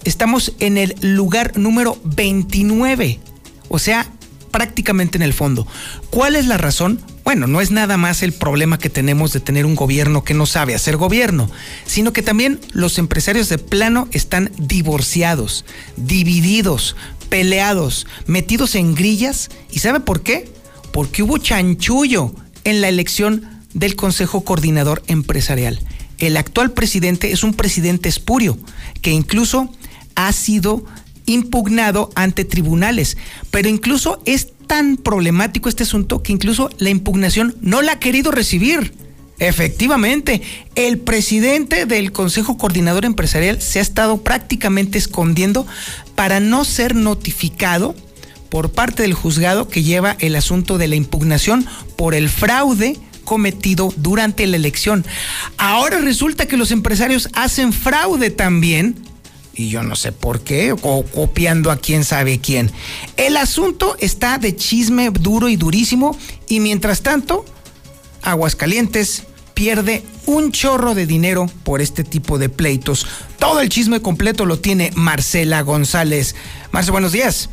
Estamos en el lugar número 29, o sea, prácticamente en el fondo. ¿Cuál es la razón? Bueno, no es nada más el problema que tenemos de tener un gobierno que no sabe hacer gobierno, sino que también los empresarios de plano están divorciados, divididos, peleados, metidos en grillas. ¿Y sabe por qué? Porque hubo chanchullo en la elección del Consejo Coordinador Empresarial. El actual presidente es un presidente espurio, que incluso ha sido impugnado ante tribunales, pero incluso es tan problemático este asunto que incluso la impugnación no la ha querido recibir. Efectivamente, el presidente del Consejo Coordinador Empresarial se ha estado prácticamente escondiendo para no ser notificado por parte del juzgado que lleva el asunto de la impugnación por el fraude cometido durante la elección. Ahora resulta que los empresarios hacen fraude también y yo no sé por qué, o copiando a quién sabe quién. El asunto está de chisme duro y durísimo, y mientras tanto, Aguascalientes pierde un chorro de dinero por este tipo de pleitos. Todo el chisme completo lo tiene Marcela González. Marcela, buenos días.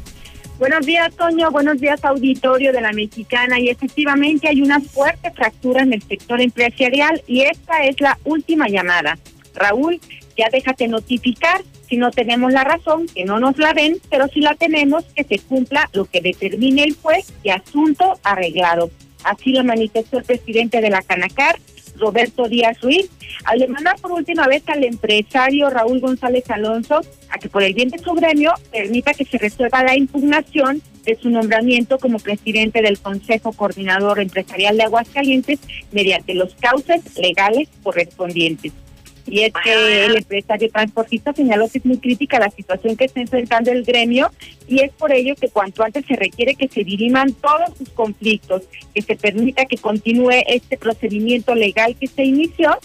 Buenos días, Toño. Buenos días, auditorio de la Mexicana. Y efectivamente hay una fuerte fractura en el sector empresarial y esta es la última llamada. Raúl, ya déjate notificar si no tenemos la razón, que no nos la den, pero si la tenemos, que se cumpla lo que determine el juez y asunto arreglado. Así lo manifestó el presidente de la Canacar, Roberto Díaz Ruiz, al demandar por última vez al empresario Raúl González Alonso a que por el bien de su gremio permita que se resuelva la impugnación de su nombramiento como presidente del Consejo Coordinador Empresarial de Aguascalientes mediante los cauces legales correspondientes. Y es que el empresario transportista señaló que es muy crítica la situación que está enfrentando el gremio y es por ello que cuanto antes se requiere que se diriman todos sus conflictos, que se permita que continúe este procedimiento legal que se inició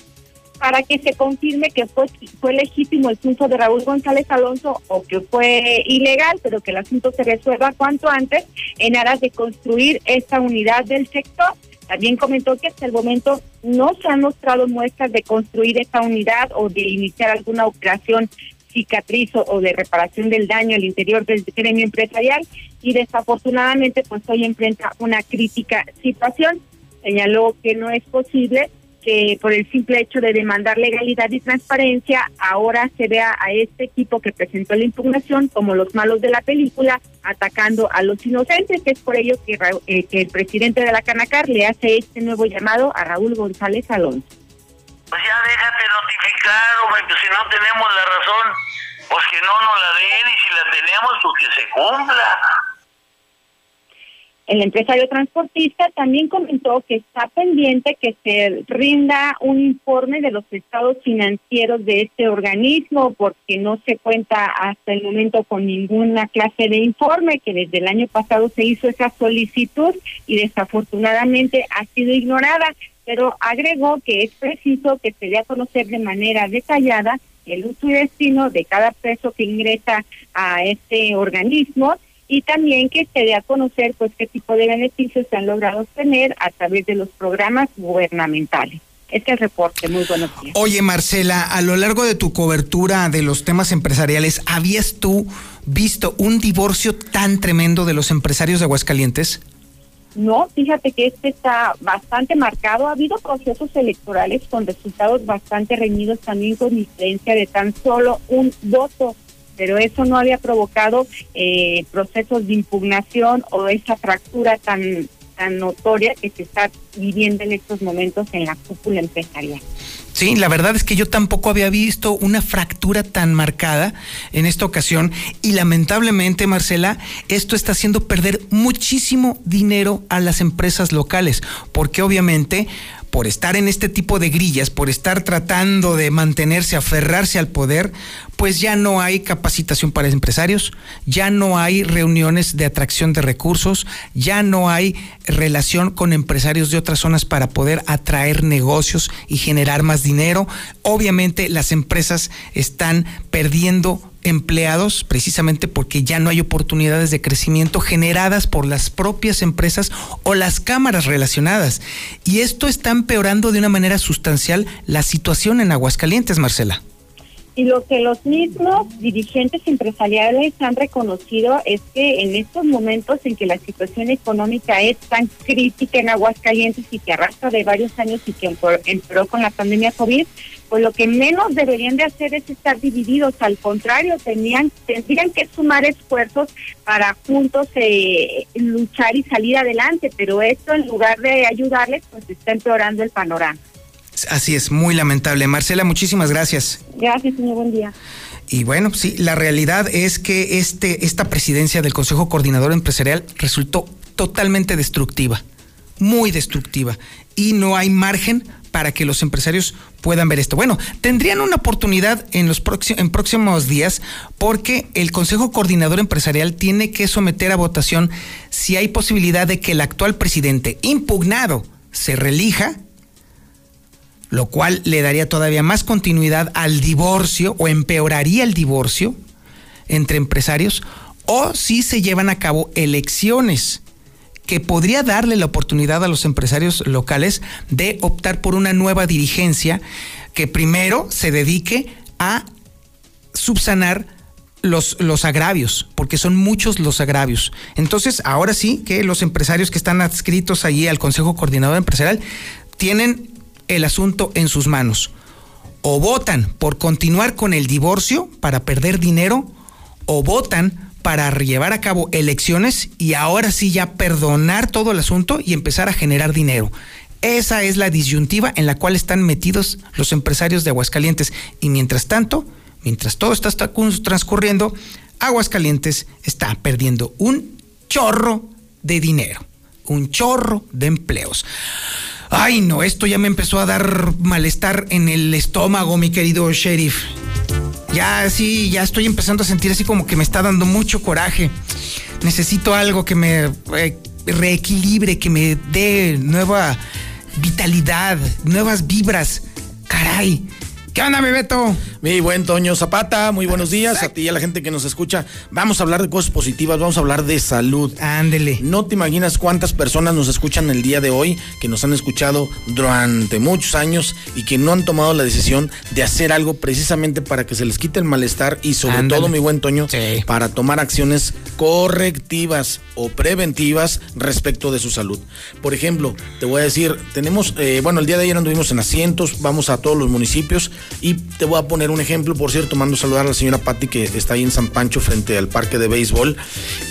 para que se confirme que fue, fue legítimo el triunfo de Raúl González Alonso o que fue ilegal, pero que el asunto se resuelva cuanto antes en aras de construir esta unidad del sector también comentó que hasta el momento no se han mostrado muestras de construir esta unidad o de iniciar alguna operación cicatriz o de reparación del daño al interior del gremio empresarial y desafortunadamente pues hoy enfrenta una crítica situación. Señaló que no es posible que por el simple hecho de demandar legalidad y transparencia, ahora se vea a este equipo que presentó la impugnación como los malos de la película, atacando a los inocentes. Es por ello que, eh, que el presidente de la Canacar le hace este nuevo llamado a Raúl González Alonso. Pues ya déjate notificar, hombre, que si no tenemos la razón, pues que no nos la den y si la tenemos, pues que se cumpla. El empresario transportista también comentó que está pendiente que se rinda un informe de los estados financieros de este organismo porque no se cuenta hasta el momento con ninguna clase de informe, que desde el año pasado se hizo esa solicitud y desafortunadamente ha sido ignorada, pero agregó que es preciso que se dé a conocer de manera detallada el uso y destino de cada peso que ingresa a este organismo y también que se dé a conocer pues qué tipo de beneficios se han logrado obtener a través de los programas gubernamentales. Este es el reporte, muy buenos días. Oye Marcela, a lo largo de tu cobertura de los temas empresariales, ¿habías tú visto un divorcio tan tremendo de los empresarios de Aguascalientes? No, fíjate que este está bastante marcado. Ha habido procesos electorales con resultados bastante reñidos, también con diferencia de tan solo un voto pero eso no había provocado eh, procesos de impugnación o esa fractura tan tan notoria que se está viviendo en estos momentos en la cúpula empresarial. Sí, la verdad es que yo tampoco había visto una fractura tan marcada en esta ocasión y lamentablemente, Marcela, esto está haciendo perder muchísimo dinero a las empresas locales, porque obviamente por estar en este tipo de grillas, por estar tratando de mantenerse, aferrarse al poder, pues ya no hay capacitación para empresarios, ya no hay reuniones de atracción de recursos, ya no hay relación con empresarios de otras zonas para poder atraer negocios y generar más dinero. Obviamente las empresas están perdiendo empleados precisamente porque ya no hay oportunidades de crecimiento generadas por las propias empresas o las cámaras relacionadas. Y esto está empeorando de una manera sustancial la situación en Aguascalientes, Marcela. Y lo que los mismos dirigentes empresariales han reconocido es que en estos momentos en que la situación económica es tan crítica en Aguascalientes y que arrastra de varios años y que empeoró con la pandemia COVID, pues lo que menos deberían de hacer es estar divididos, al contrario, tenían, tendrían que sumar esfuerzos para juntos eh, luchar y salir adelante, pero esto en lugar de ayudarles, pues está empeorando el panorama. Así es, muy lamentable. Marcela, muchísimas gracias. Gracias, señor. Buen día. Y bueno, sí, la realidad es que este, esta presidencia del Consejo Coordinador Empresarial resultó totalmente destructiva, muy destructiva, y no hay margen para que los empresarios puedan ver esto. Bueno, tendrían una oportunidad en los en próximos días porque el Consejo Coordinador Empresarial tiene que someter a votación si hay posibilidad de que el actual presidente impugnado se relija lo cual le daría todavía más continuidad al divorcio o empeoraría el divorcio entre empresarios, o si se llevan a cabo elecciones que podría darle la oportunidad a los empresarios locales de optar por una nueva dirigencia que primero se dedique a subsanar los, los agravios, porque son muchos los agravios. Entonces, ahora sí que los empresarios que están adscritos allí al Consejo Coordinador Empresarial tienen el asunto en sus manos. O votan por continuar con el divorcio para perder dinero, o votan para llevar a cabo elecciones y ahora sí ya perdonar todo el asunto y empezar a generar dinero. Esa es la disyuntiva en la cual están metidos los empresarios de Aguascalientes. Y mientras tanto, mientras todo está transcurriendo, Aguascalientes está perdiendo un chorro de dinero, un chorro de empleos. Ay, no, esto ya me empezó a dar malestar en el estómago, mi querido sheriff. Ya sí, ya estoy empezando a sentir así como que me está dando mucho coraje. Necesito algo que me eh, reequilibre, que me dé nueva vitalidad, nuevas vibras. Caray, ¿Qué onda, mi Beto? Mi buen Toño Zapata, muy buenos días a ti y a la gente que nos escucha. Vamos a hablar de cosas positivas, vamos a hablar de salud. Ándele. No te imaginas cuántas personas nos escuchan el día de hoy, que nos han escuchado durante muchos años y que no han tomado la decisión de hacer algo precisamente para que se les quite el malestar y sobre todo, mi buen Toño, para tomar acciones correctivas o preventivas respecto de su salud. Por ejemplo, te voy a decir, tenemos, eh, bueno, el día de ayer anduvimos en asientos, vamos a todos los municipios y te voy a poner un ejemplo, por cierto, mando a saludar a la señora Patti que está ahí en San Pancho frente al parque de béisbol.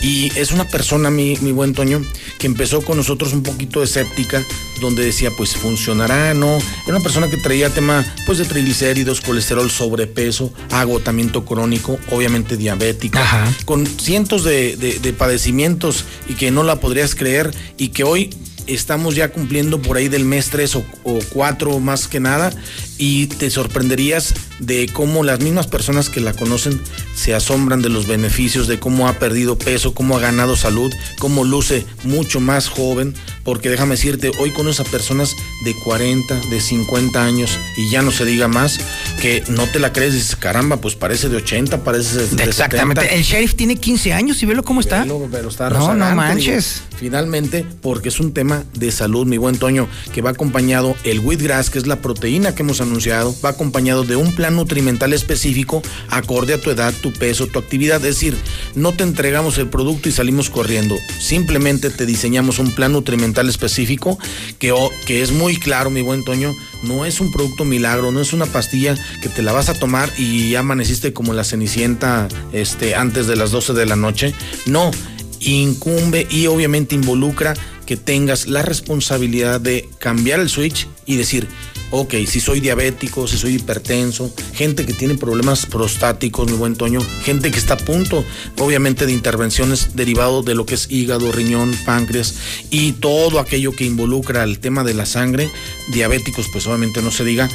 Y es una persona, mi, mi buen Toño, que empezó con nosotros un poquito escéptica, donde decía, pues funcionará, ¿no? Era una persona que traía tema, pues de triglicéridos, colesterol, sobrepeso, agotamiento crónico, obviamente diabética, con cientos de, de padecimientos y que no la podrías creer y que hoy estamos ya cumpliendo por ahí del mes 3 o, o 4 más que nada y te sorprenderías de cómo las mismas personas que la conocen se asombran de los beneficios, de cómo ha perdido peso, cómo ha ganado salud, cómo luce mucho más joven, porque déjame decirte, hoy conoces a personas de 40, de 50 años y ya no se diga más, que no te la crees, dices, caramba, pues parece de 80, parece de Exactamente, el sheriff tiene 15 años y velo cómo está. pero está no, no manches. finalmente, porque es un tema de salud, mi buen Toño, que va acompañado el wheatgrass, que es la proteína que hemos anunciado, va acompañado de un plan nutrimental específico acorde a tu edad, tu peso, tu actividad. Es decir, no te entregamos el producto y salimos corriendo. Simplemente te diseñamos un plan nutrimental específico que, que es muy claro, mi buen Toño. No es un producto milagro, no es una pastilla que te la vas a tomar y ya amaneciste como la cenicienta este, antes de las 12 de la noche. No, incumbe y obviamente involucra que tengas la responsabilidad de cambiar el switch y decir, ok, si soy diabético, si soy hipertenso, gente que tiene problemas prostáticos, mi buen Toño, gente que está a punto, obviamente, de intervenciones derivado de lo que es hígado, riñón, páncreas y todo aquello que involucra el tema de la sangre, diabéticos, pues obviamente no se diga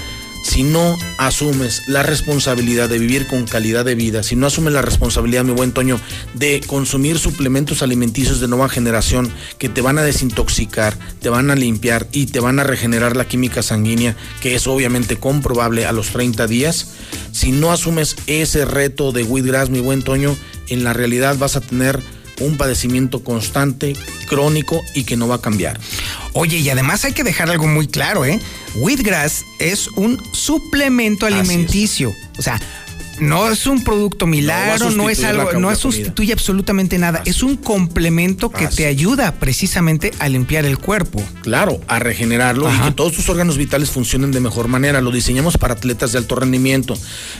si no asumes la responsabilidad de vivir con calidad de vida, si no asumes la responsabilidad, mi buen Toño, de consumir suplementos alimenticios de nueva generación que te van a desintoxicar, te van a limpiar y te van a regenerar la química sanguínea, que es obviamente comprobable a los 30 días, si no asumes ese reto de Wheatgrass, mi buen Toño, en la realidad vas a tener un padecimiento constante, crónico y que no va a cambiar. Oye, y además hay que dejar algo muy claro, ¿eh? Wheatgrass es un suplemento alimenticio. O sea, no es un producto milagro, no, es algo, no sustituye absolutamente nada. Es un complemento que te ayuda precisamente a limpiar el cuerpo. Claro, a regenerarlo y que todos tus órganos vitales funcionen de mejor manera. Lo diseñamos para atletas de alto rendimiento.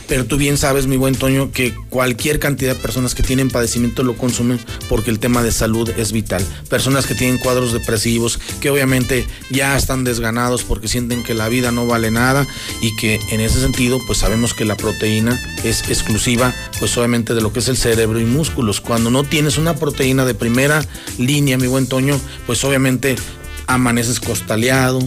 Pero tú bien sabes, mi buen Toño, que cualquier cantidad de personas que tienen padecimiento lo consumen porque el tema de salud es vital. Personas que tienen cuadros depresivos, que obviamente ya están desganados porque sienten que la vida no vale nada y que en ese sentido, pues sabemos que la proteína es exclusiva, pues obviamente de lo que es el cerebro y músculos. Cuando no tienes una proteína de primera línea, mi buen Toño, pues obviamente amaneces costaleado,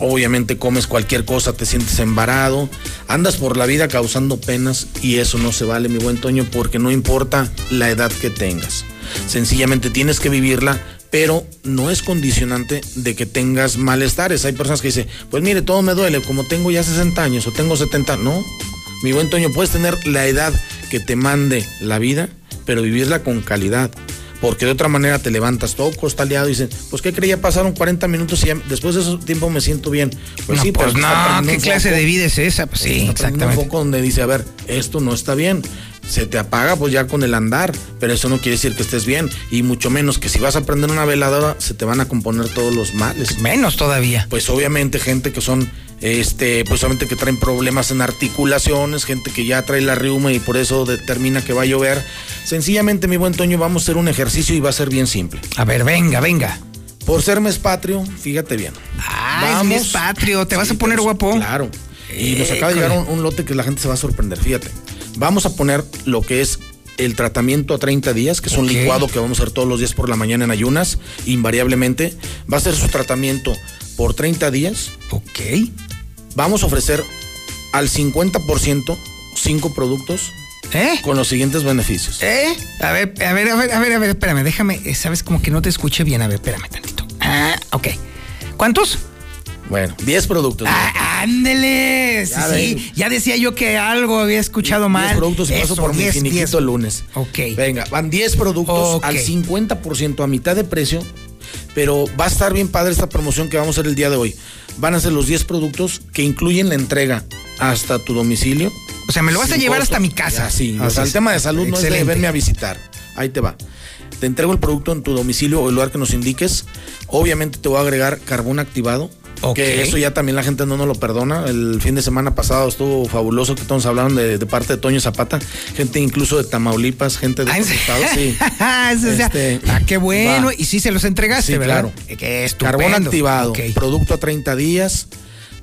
obviamente comes cualquier cosa, te sientes embarado, andas por la vida causando penas y eso no se vale, mi buen Toño, porque no importa la edad que tengas. Sencillamente tienes que vivirla, pero no es condicionante de que tengas malestares. Hay personas que dicen, pues mire, todo me duele, como tengo ya 60 años o tengo 70, no, mi buen Toño, puedes tener la edad que te mande la vida, pero vivirla con calidad. Porque de otra manera te levantas todo costaleado y dices, pues ¿qué creía? Pasaron 40 minutos y después de ese tiempo me siento bien. Pues sí, pues no, ¿qué clase de vida es esa? Pues sí, exactamente. Un foco donde dice, a ver, esto no está bien se te apaga pues ya con el andar, pero eso no quiere decir que estés bien y mucho menos que si vas a prender una veladora se te van a componer todos los males. Menos todavía. Pues obviamente gente que son este, pues obviamente que traen problemas en articulaciones, gente que ya trae la riuma y por eso determina que va a llover. Sencillamente, mi buen Toño, vamos a hacer un ejercicio y va a ser bien simple. A ver, venga, venga. Por ser mes patrio, fíjate bien. Ah, mes patrio, te vas a poner guapo. Claro. Y nos acaba de llegar un lote que la gente se va a sorprender, fíjate. Vamos a poner lo que es el tratamiento a 30 días, que es un licuado que vamos a hacer todos los días por la mañana en ayunas, invariablemente. Va a ser su tratamiento por 30 días. Ok. Vamos a ofrecer al 50% cinco productos ¿Eh? Con los siguientes beneficios. ¿Eh? A ver, a ver, a ver, a ver, a ver, espérame, déjame, sabes como que no te escuché bien, a ver, espérame tantito. Ah, ok. ¿Cuántos? Bueno, 10 productos. Ah, ándele. sí, ya decía yo que algo había escuchado mal. 10 productos y paso por mi finiquito el lunes. Ok. Venga, van 10 productos al 50% a mitad de precio. Pero va a estar bien padre esta promoción que vamos a hacer el día de hoy. Van a ser los 10 productos que incluyen la entrega hasta tu domicilio. O sea, me lo vas a llevar hasta mi casa. sí, o sea, el tema de salud no es de verme a visitar. Ahí te va. Te entrego el producto en tu domicilio o el lugar que nos indiques. Obviamente te voy a agregar carbón activado que eso ya también la gente no nos lo perdona. El fin de semana pasado estuvo fabuloso que todos hablaron de, parte de Toño Zapata. Gente incluso de Tamaulipas, gente de otros estados, sí. *laughs* este, ah, qué bueno. Y sí se los entregaste, sí, ¿verdad? Claro. Qué Carbón activado, producto a 30 días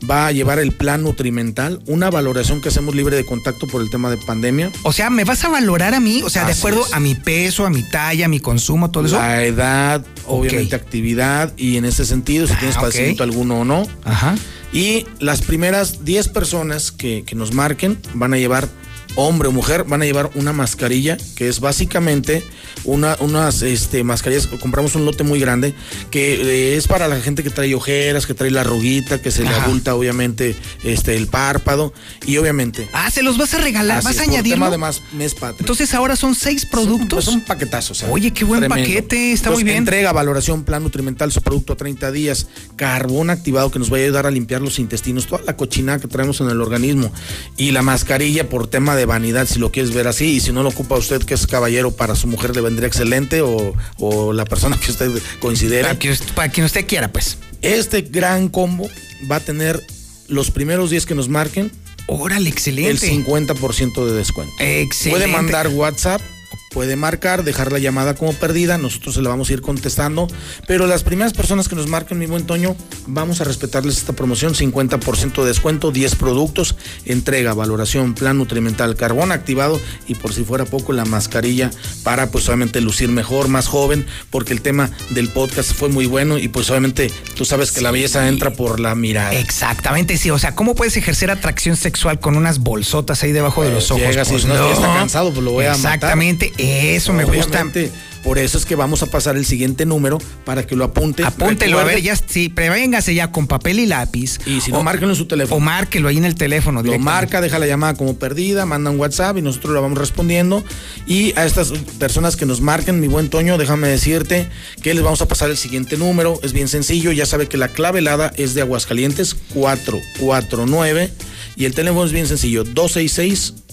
va a llevar el plan nutrimental, una valoración que hacemos libre de contacto por el tema de pandemia. O sea, ¿me vas a valorar a mí? O sea, de acuerdo a mi peso, a mi talla, a mi consumo, todo eso. La edad, obviamente actividad y en ese sentido, si ah, tienes padecimiento alguno o no. Ajá. Y las primeras 10 personas que, que nos marquen van a llevar hombre o mujer, van a llevar una mascarilla que es básicamente una, unas este, mascarillas, compramos un lote muy grande que eh, es para la gente que trae ojeras, que trae la ruguita, que se le abulta obviamente este, el párpado y obviamente. Ah, se los vas a regalar, vas a añadir. además mes patrio. Entonces ahora son seis productos. Son, un paquetazo. Oye, qué buen paquete, está muy bien. Entrega, valoración, plan nutrimental, su producto a 30 días, carbón activado que nos va a ayudar a limpiar los intestinos, toda la cochina que traemos en el organismo y la mascarilla por tema de vanidad, si lo quieres ver así, y si no lo ocupa usted que es caballero para su mujer le vendría excelente o, la persona que usted considera. Para, que, para quien usted quiera, pues. Este gran combo va a tener los primeros días que nos marquen. Órale, excelente. El 50% de descuento. Excelente. Puede mandar WhatsApp puede marcar, dejar la llamada como perdida, nosotros se la vamos a ir contestando, pero las primeras personas que nos marquen, mi buen Toño, vamos a respetarles esta promoción, 50% de descuento, 10 productos, entrega, valoración, plan nutrimental, carbón activado y por si fuera poco la mascarilla para pues obviamente lucir mejor, más joven, porque el tema del podcast fue muy bueno y pues obviamente tú sabes que la belleza entra por la mirada. Exactamente, sí, o sea, ¿cómo puedes ejercer atracción sexual con unas bolsotas ahí debajo de los ojos? Llegas y Pues no, está cansado, pues lo voy a matar. Exactamente, eso me gusta. Obviamente, Por eso es que vamos a pasar el siguiente número para que lo apunte. Apúntelo, a ver, ya, sí, prevéngase ya con papel y lápiz. Y si no, márquenlo en su teléfono. O márquelo ahí en el teléfono. Lo marca, deja la llamada como perdida, manda un WhatsApp y nosotros lo vamos respondiendo. Y a estas personas que nos marquen, mi buen Toño, déjame decirte que les vamos a pasar el siguiente número. Es bien sencillo, ya sabe que la clave helada es de Aguascalientes 449 y el teléfono es bien sencillo, 266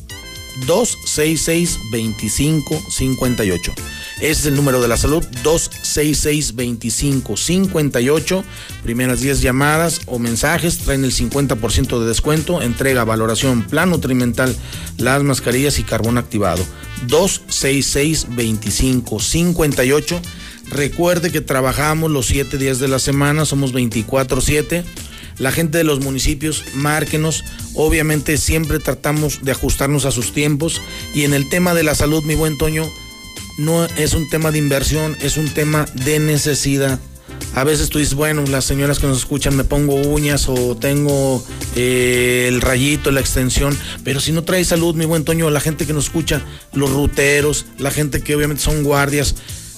266 2558. Ese es el número de la salud, 266 2558. Primeras 10 llamadas o mensajes traen el 50% de descuento, entrega, valoración, plan nutrimental, las mascarillas y carbón activado. 266 2558. Recuerde que trabajamos los 7 días de la semana, somos 24-7. La gente de los municipios, márquenos. Obviamente siempre tratamos de ajustarnos a sus tiempos. Y en el tema de la salud, mi buen Toño, no es un tema de inversión, es un tema de necesidad. A veces tú dices, bueno, las señoras que nos escuchan me pongo uñas o tengo eh, el rayito, la extensión, pero si no trae salud, mi buen Toño, la gente que nos escucha, los ruteros, la gente que obviamente son guardias,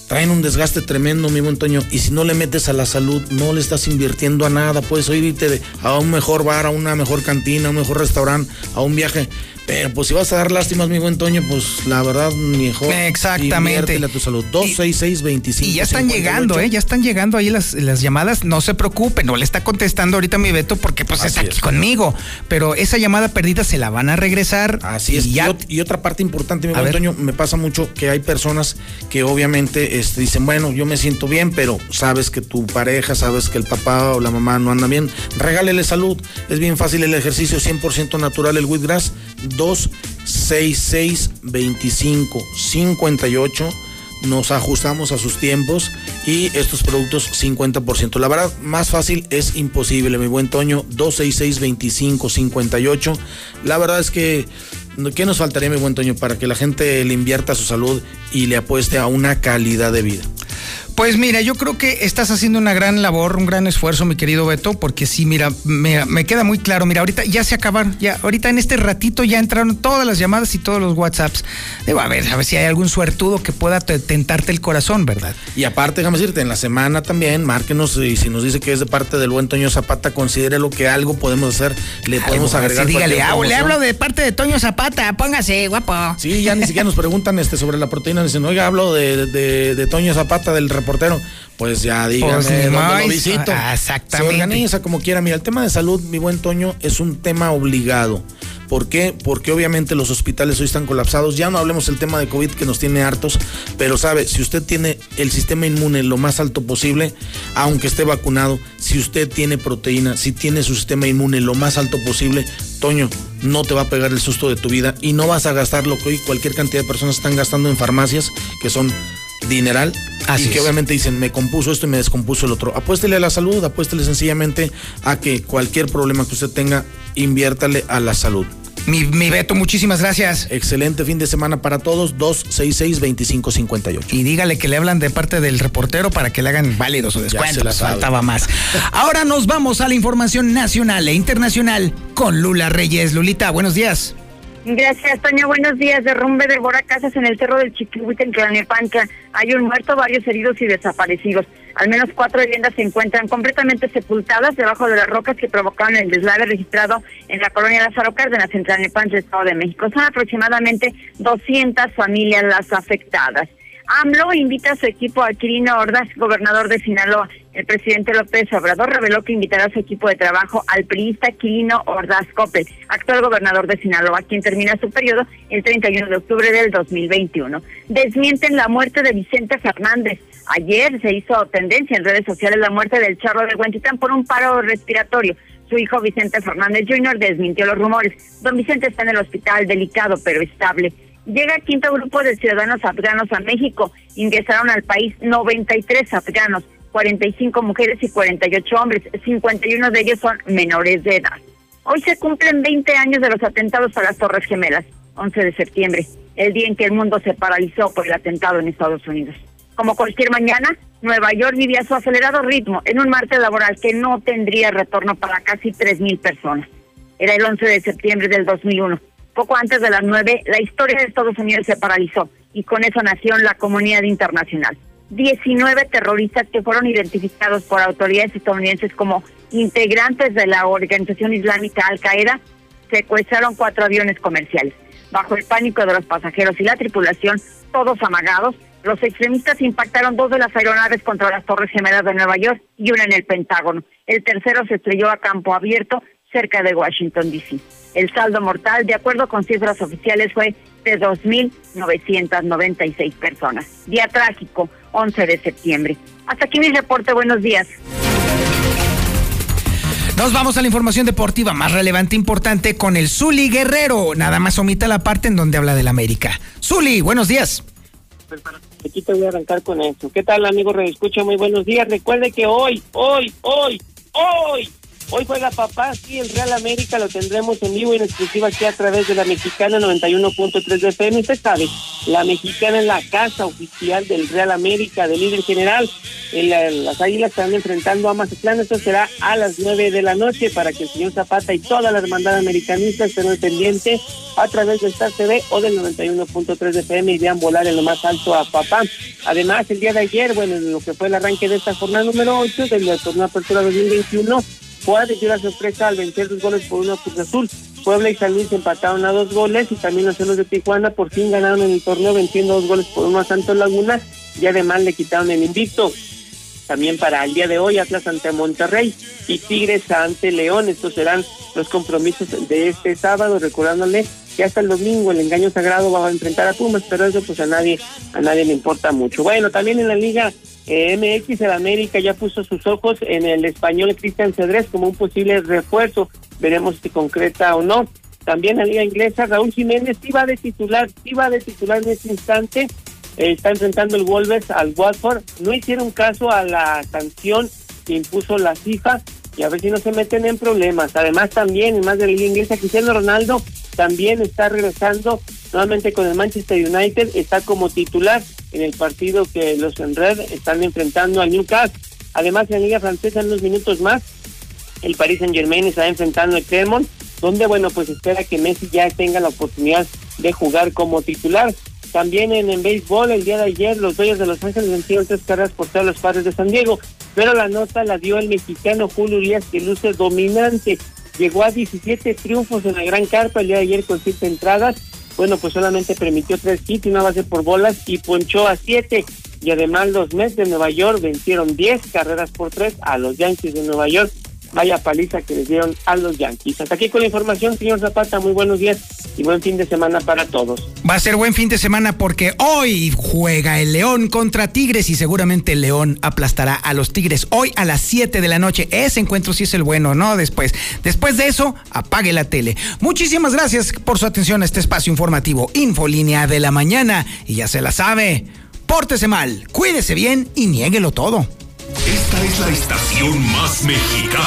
traen un desgaste tremendo, mi buen Toño, y si no le metes a la salud, no le estás invirtiendo a nada, puedes irte a un mejor bar, a una mejor cantina, a un mejor restaurante, a un viaje, pero pues si vas a dar lástimas, mi buen Toño, pues la verdad, mejor Exactamente. a tu salud, 266 25 Y ya están llegando, ¿eh? Ya están llegando ahí las, las llamadas. No se preocupen, no le está contestando ahorita mi Beto porque pues está Así aquí es. conmigo. Pero esa llamada perdida se la van a regresar. Así es. Y Y, ya. y otra parte importante, mi A buen ver. Toño, me pasa mucho que hay personas que obviamente este, dicen, bueno, yo me siento bien, pero sabes que tu pareja, sabes que el papá o la mamá no anda bien, regálele salud. Es bien fácil el ejercicio, 100% natural, el Wheatgrass, 266 25 58 nos ajustamos a sus tiempos y estos productos 50%. La verdad, más fácil es imposible, mi buen Toño, 266-2558. La verdad es que, ¿qué nos faltaría, mi buen Toño, para que la gente le invierta su salud y le apueste a una calidad de vida? Pues mira, yo creo que estás haciendo una gran labor, un gran esfuerzo, mi querido Beto, porque sí, mira, me, me queda muy claro. Mira, ahorita ya se acabaron, ya, ahorita en este ratito ya entraron todas las llamadas y todos los WhatsApps. Digo, a ver, a ver si hay algún suertudo que pueda te- tentarte el corazón, ¿verdad? Y aparte, déjame decirte, en la semana también, márquenos y si nos dice que es de parte del buen Toño Zapata, considere lo que algo podemos hacer, le podemos agregar. sí, dígale, "Ah, le promoción". hablo de parte de Toño Zapata, póngase, guapo. Sí, ya ni siquiera nos preguntan este sobre la proteína. Dicen, oiga, hablo de, de, de Toño Zapata, del reportero. Pues ya dígame Pues dónde lo visito. Ah, exactamente. Se organiza como quiera. Mira, el tema de salud, mi buen Toño, es un tema obligado. ¿Por qué? Porque obviamente los hospitales hoy están colapsados. Ya no hablemos del tema de COVID que nos tiene hartos, pero sabe, si usted tiene el sistema inmune lo más alto posible, aunque esté vacunado, si usted tiene proteína, si tiene su sistema inmune lo más alto posible, Toño, no te va a pegar el susto de tu vida y no vas a gastar lo que hoy cualquier cantidad de personas están gastando en farmacias, que son dineral, Así y que es. obviamente dicen, me compuso esto y me descompuso el otro. Apuéstele a la salud, apuéstele sencillamente a que cualquier problema que usted tenga, inviértale a la salud. Mi, mi Beto, muchísimas gracias. Excelente fin de semana para todos, 266-2558. Y dígale que le hablan de parte del reportero para que le hagan válido su descuento. se la faltaba más. Ahora nos vamos a la información nacional e internacional con Lula Reyes. Lulita, buenos días. Gracias, Toño. Buenos días. Derrumbe devora casas en el cerro del Chiquihuite, en Tlalnepantla. Hay un muerto, varios heridos y desaparecidos. Al menos cuatro viviendas se encuentran completamente sepultadas debajo de las rocas que provocaron el deslave registrado en la colonia Lázaro Cárdenas, en Tlalnepantla, Estado de México. Son aproximadamente 200 familias las afectadas. AMLO invita a su equipo a Quirino Ordaz, gobernador de Sinaloa. El presidente López Obrador reveló que invitará a su equipo de trabajo al priista Quirino Ordaz Coppel, actual gobernador de Sinaloa, quien termina su periodo el 31 de octubre del 2021. Desmienten la muerte de Vicente Fernández. Ayer se hizo tendencia en redes sociales la muerte del charro de Huentitán por un paro respiratorio. Su hijo Vicente Fernández Jr. desmintió los rumores. Don Vicente está en el hospital delicado pero estable. Llega quinto grupo de ciudadanos afganos a México. Ingresaron al país 93 afganos, 45 mujeres y 48 hombres. 51 de ellos son menores de edad. Hoy se cumplen 20 años de los atentados a las Torres Gemelas, 11 de septiembre, el día en que el mundo se paralizó por el atentado en Estados Unidos. Como cualquier mañana, Nueva York vivía su acelerado ritmo en un martes laboral que no tendría retorno para casi 3.000 personas. Era el 11 de septiembre del 2001. Poco antes de las 9, la historia de Estados Unidos se paralizó y con eso nació la comunidad internacional. 19 terroristas que fueron identificados por autoridades estadounidenses como integrantes de la organización islámica Al Qaeda secuestraron cuatro aviones comerciales. Bajo el pánico de los pasajeros y la tripulación, todos amagados, los extremistas impactaron dos de las aeronaves contra las Torres Gemelas de Nueva York y una en el Pentágono. El tercero se estrelló a campo abierto cerca de Washington, D.C. El saldo mortal, de acuerdo con cifras oficiales, fue de 2.996 personas. Día trágico, 11 de septiembre. Hasta aquí mi reporte. Buenos días. Nos vamos a la información deportiva más relevante e importante con el Zuli Guerrero. Nada más omita la parte en donde habla del América. Zuli, buenos días. Aquí te voy a arrancar con esto. ¿Qué tal, amigo Escucha, Muy buenos días. Recuerde que hoy, hoy, hoy, hoy Hoy juega papá, sí, el Real América lo tendremos en vivo y en exclusiva aquí a través de la Mexicana 91.3 de FM. Usted sabe, la Mexicana es la casa oficial del Real América, del líder general. las Águilas están enfrentando a Mazatlán. Esto será a las 9 de la noche para que el señor Zapata y toda la hermandad americanista estén al pendiente a través de Star TV o del 91.3 de FM y vean volar en lo más alto a papá. Además, el día de ayer, bueno, en lo que fue el arranque de esta jornada número 8 del torneo Apertura 2021, Juárez dio la sorpresa al vencer dos goles por una Cruz Azul. Puebla y San Luis empataron a dos goles y también los celos de Tijuana por fin ganaron en el torneo venciendo dos goles por uno a Santos Laguna y además le quitaron el invicto. También para el día de hoy Atlas ante Monterrey y Tigres ante León. Estos serán los compromisos de este sábado, recordándole que hasta el domingo el engaño sagrado va a enfrentar a Pumas, pero eso pues a nadie, a nadie le importa mucho. Bueno, también en la liga eh, MX el América ya puso sus ojos en el español Cristian Cedrés como un posible refuerzo. Veremos si concreta o no. También en la liga inglesa Raúl Jiménez iba de titular, iba de titular en este instante. Eh, está enfrentando el Wolves al Watford. No hicieron caso a la sanción que impuso la FIFA y a ver si no se meten en problemas. Además también, en más de la liga inglesa, Cristiano Ronaldo también está regresando nuevamente con el Manchester United, está como titular en el partido que los red están enfrentando al Newcastle. Además, en la Liga Francesa, en unos minutos más, el Paris Saint Germain está enfrentando al Clermont, donde, bueno, pues espera que Messi ya tenga la oportunidad de jugar como titular. También en, el béisbol, el día de ayer, los Dodgers de Los Ángeles vencieron tres carreras por todos los padres de San Diego, pero la nota la dio el mexicano Julio Urias, que luce dominante. Llegó a 17 triunfos en la gran carpa el día de ayer con siete entradas bueno, pues solamente permitió tres hits y una base por bolas y ponchó a siete. Y además los Mets de Nueva York vencieron diez carreras por tres a los Yankees de Nueva York. Vaya paliza que les dieron a los Yankees. Hasta aquí con la información, señor Zapata. Muy buenos días y buen fin de semana para todos. Va a ser buen fin de semana porque hoy juega el León contra Tigres y seguramente el León aplastará a los Tigres hoy a las 7 de la noche. Ese encuentro sí es el bueno, ¿no? Después. Después de eso, apague la tele. Muchísimas gracias por su atención a este espacio informativo Infolínea de la mañana. Y ya se la sabe. Pórtese mal, cuídese bien y niéguelo todo. Esta es la estación más mexicana.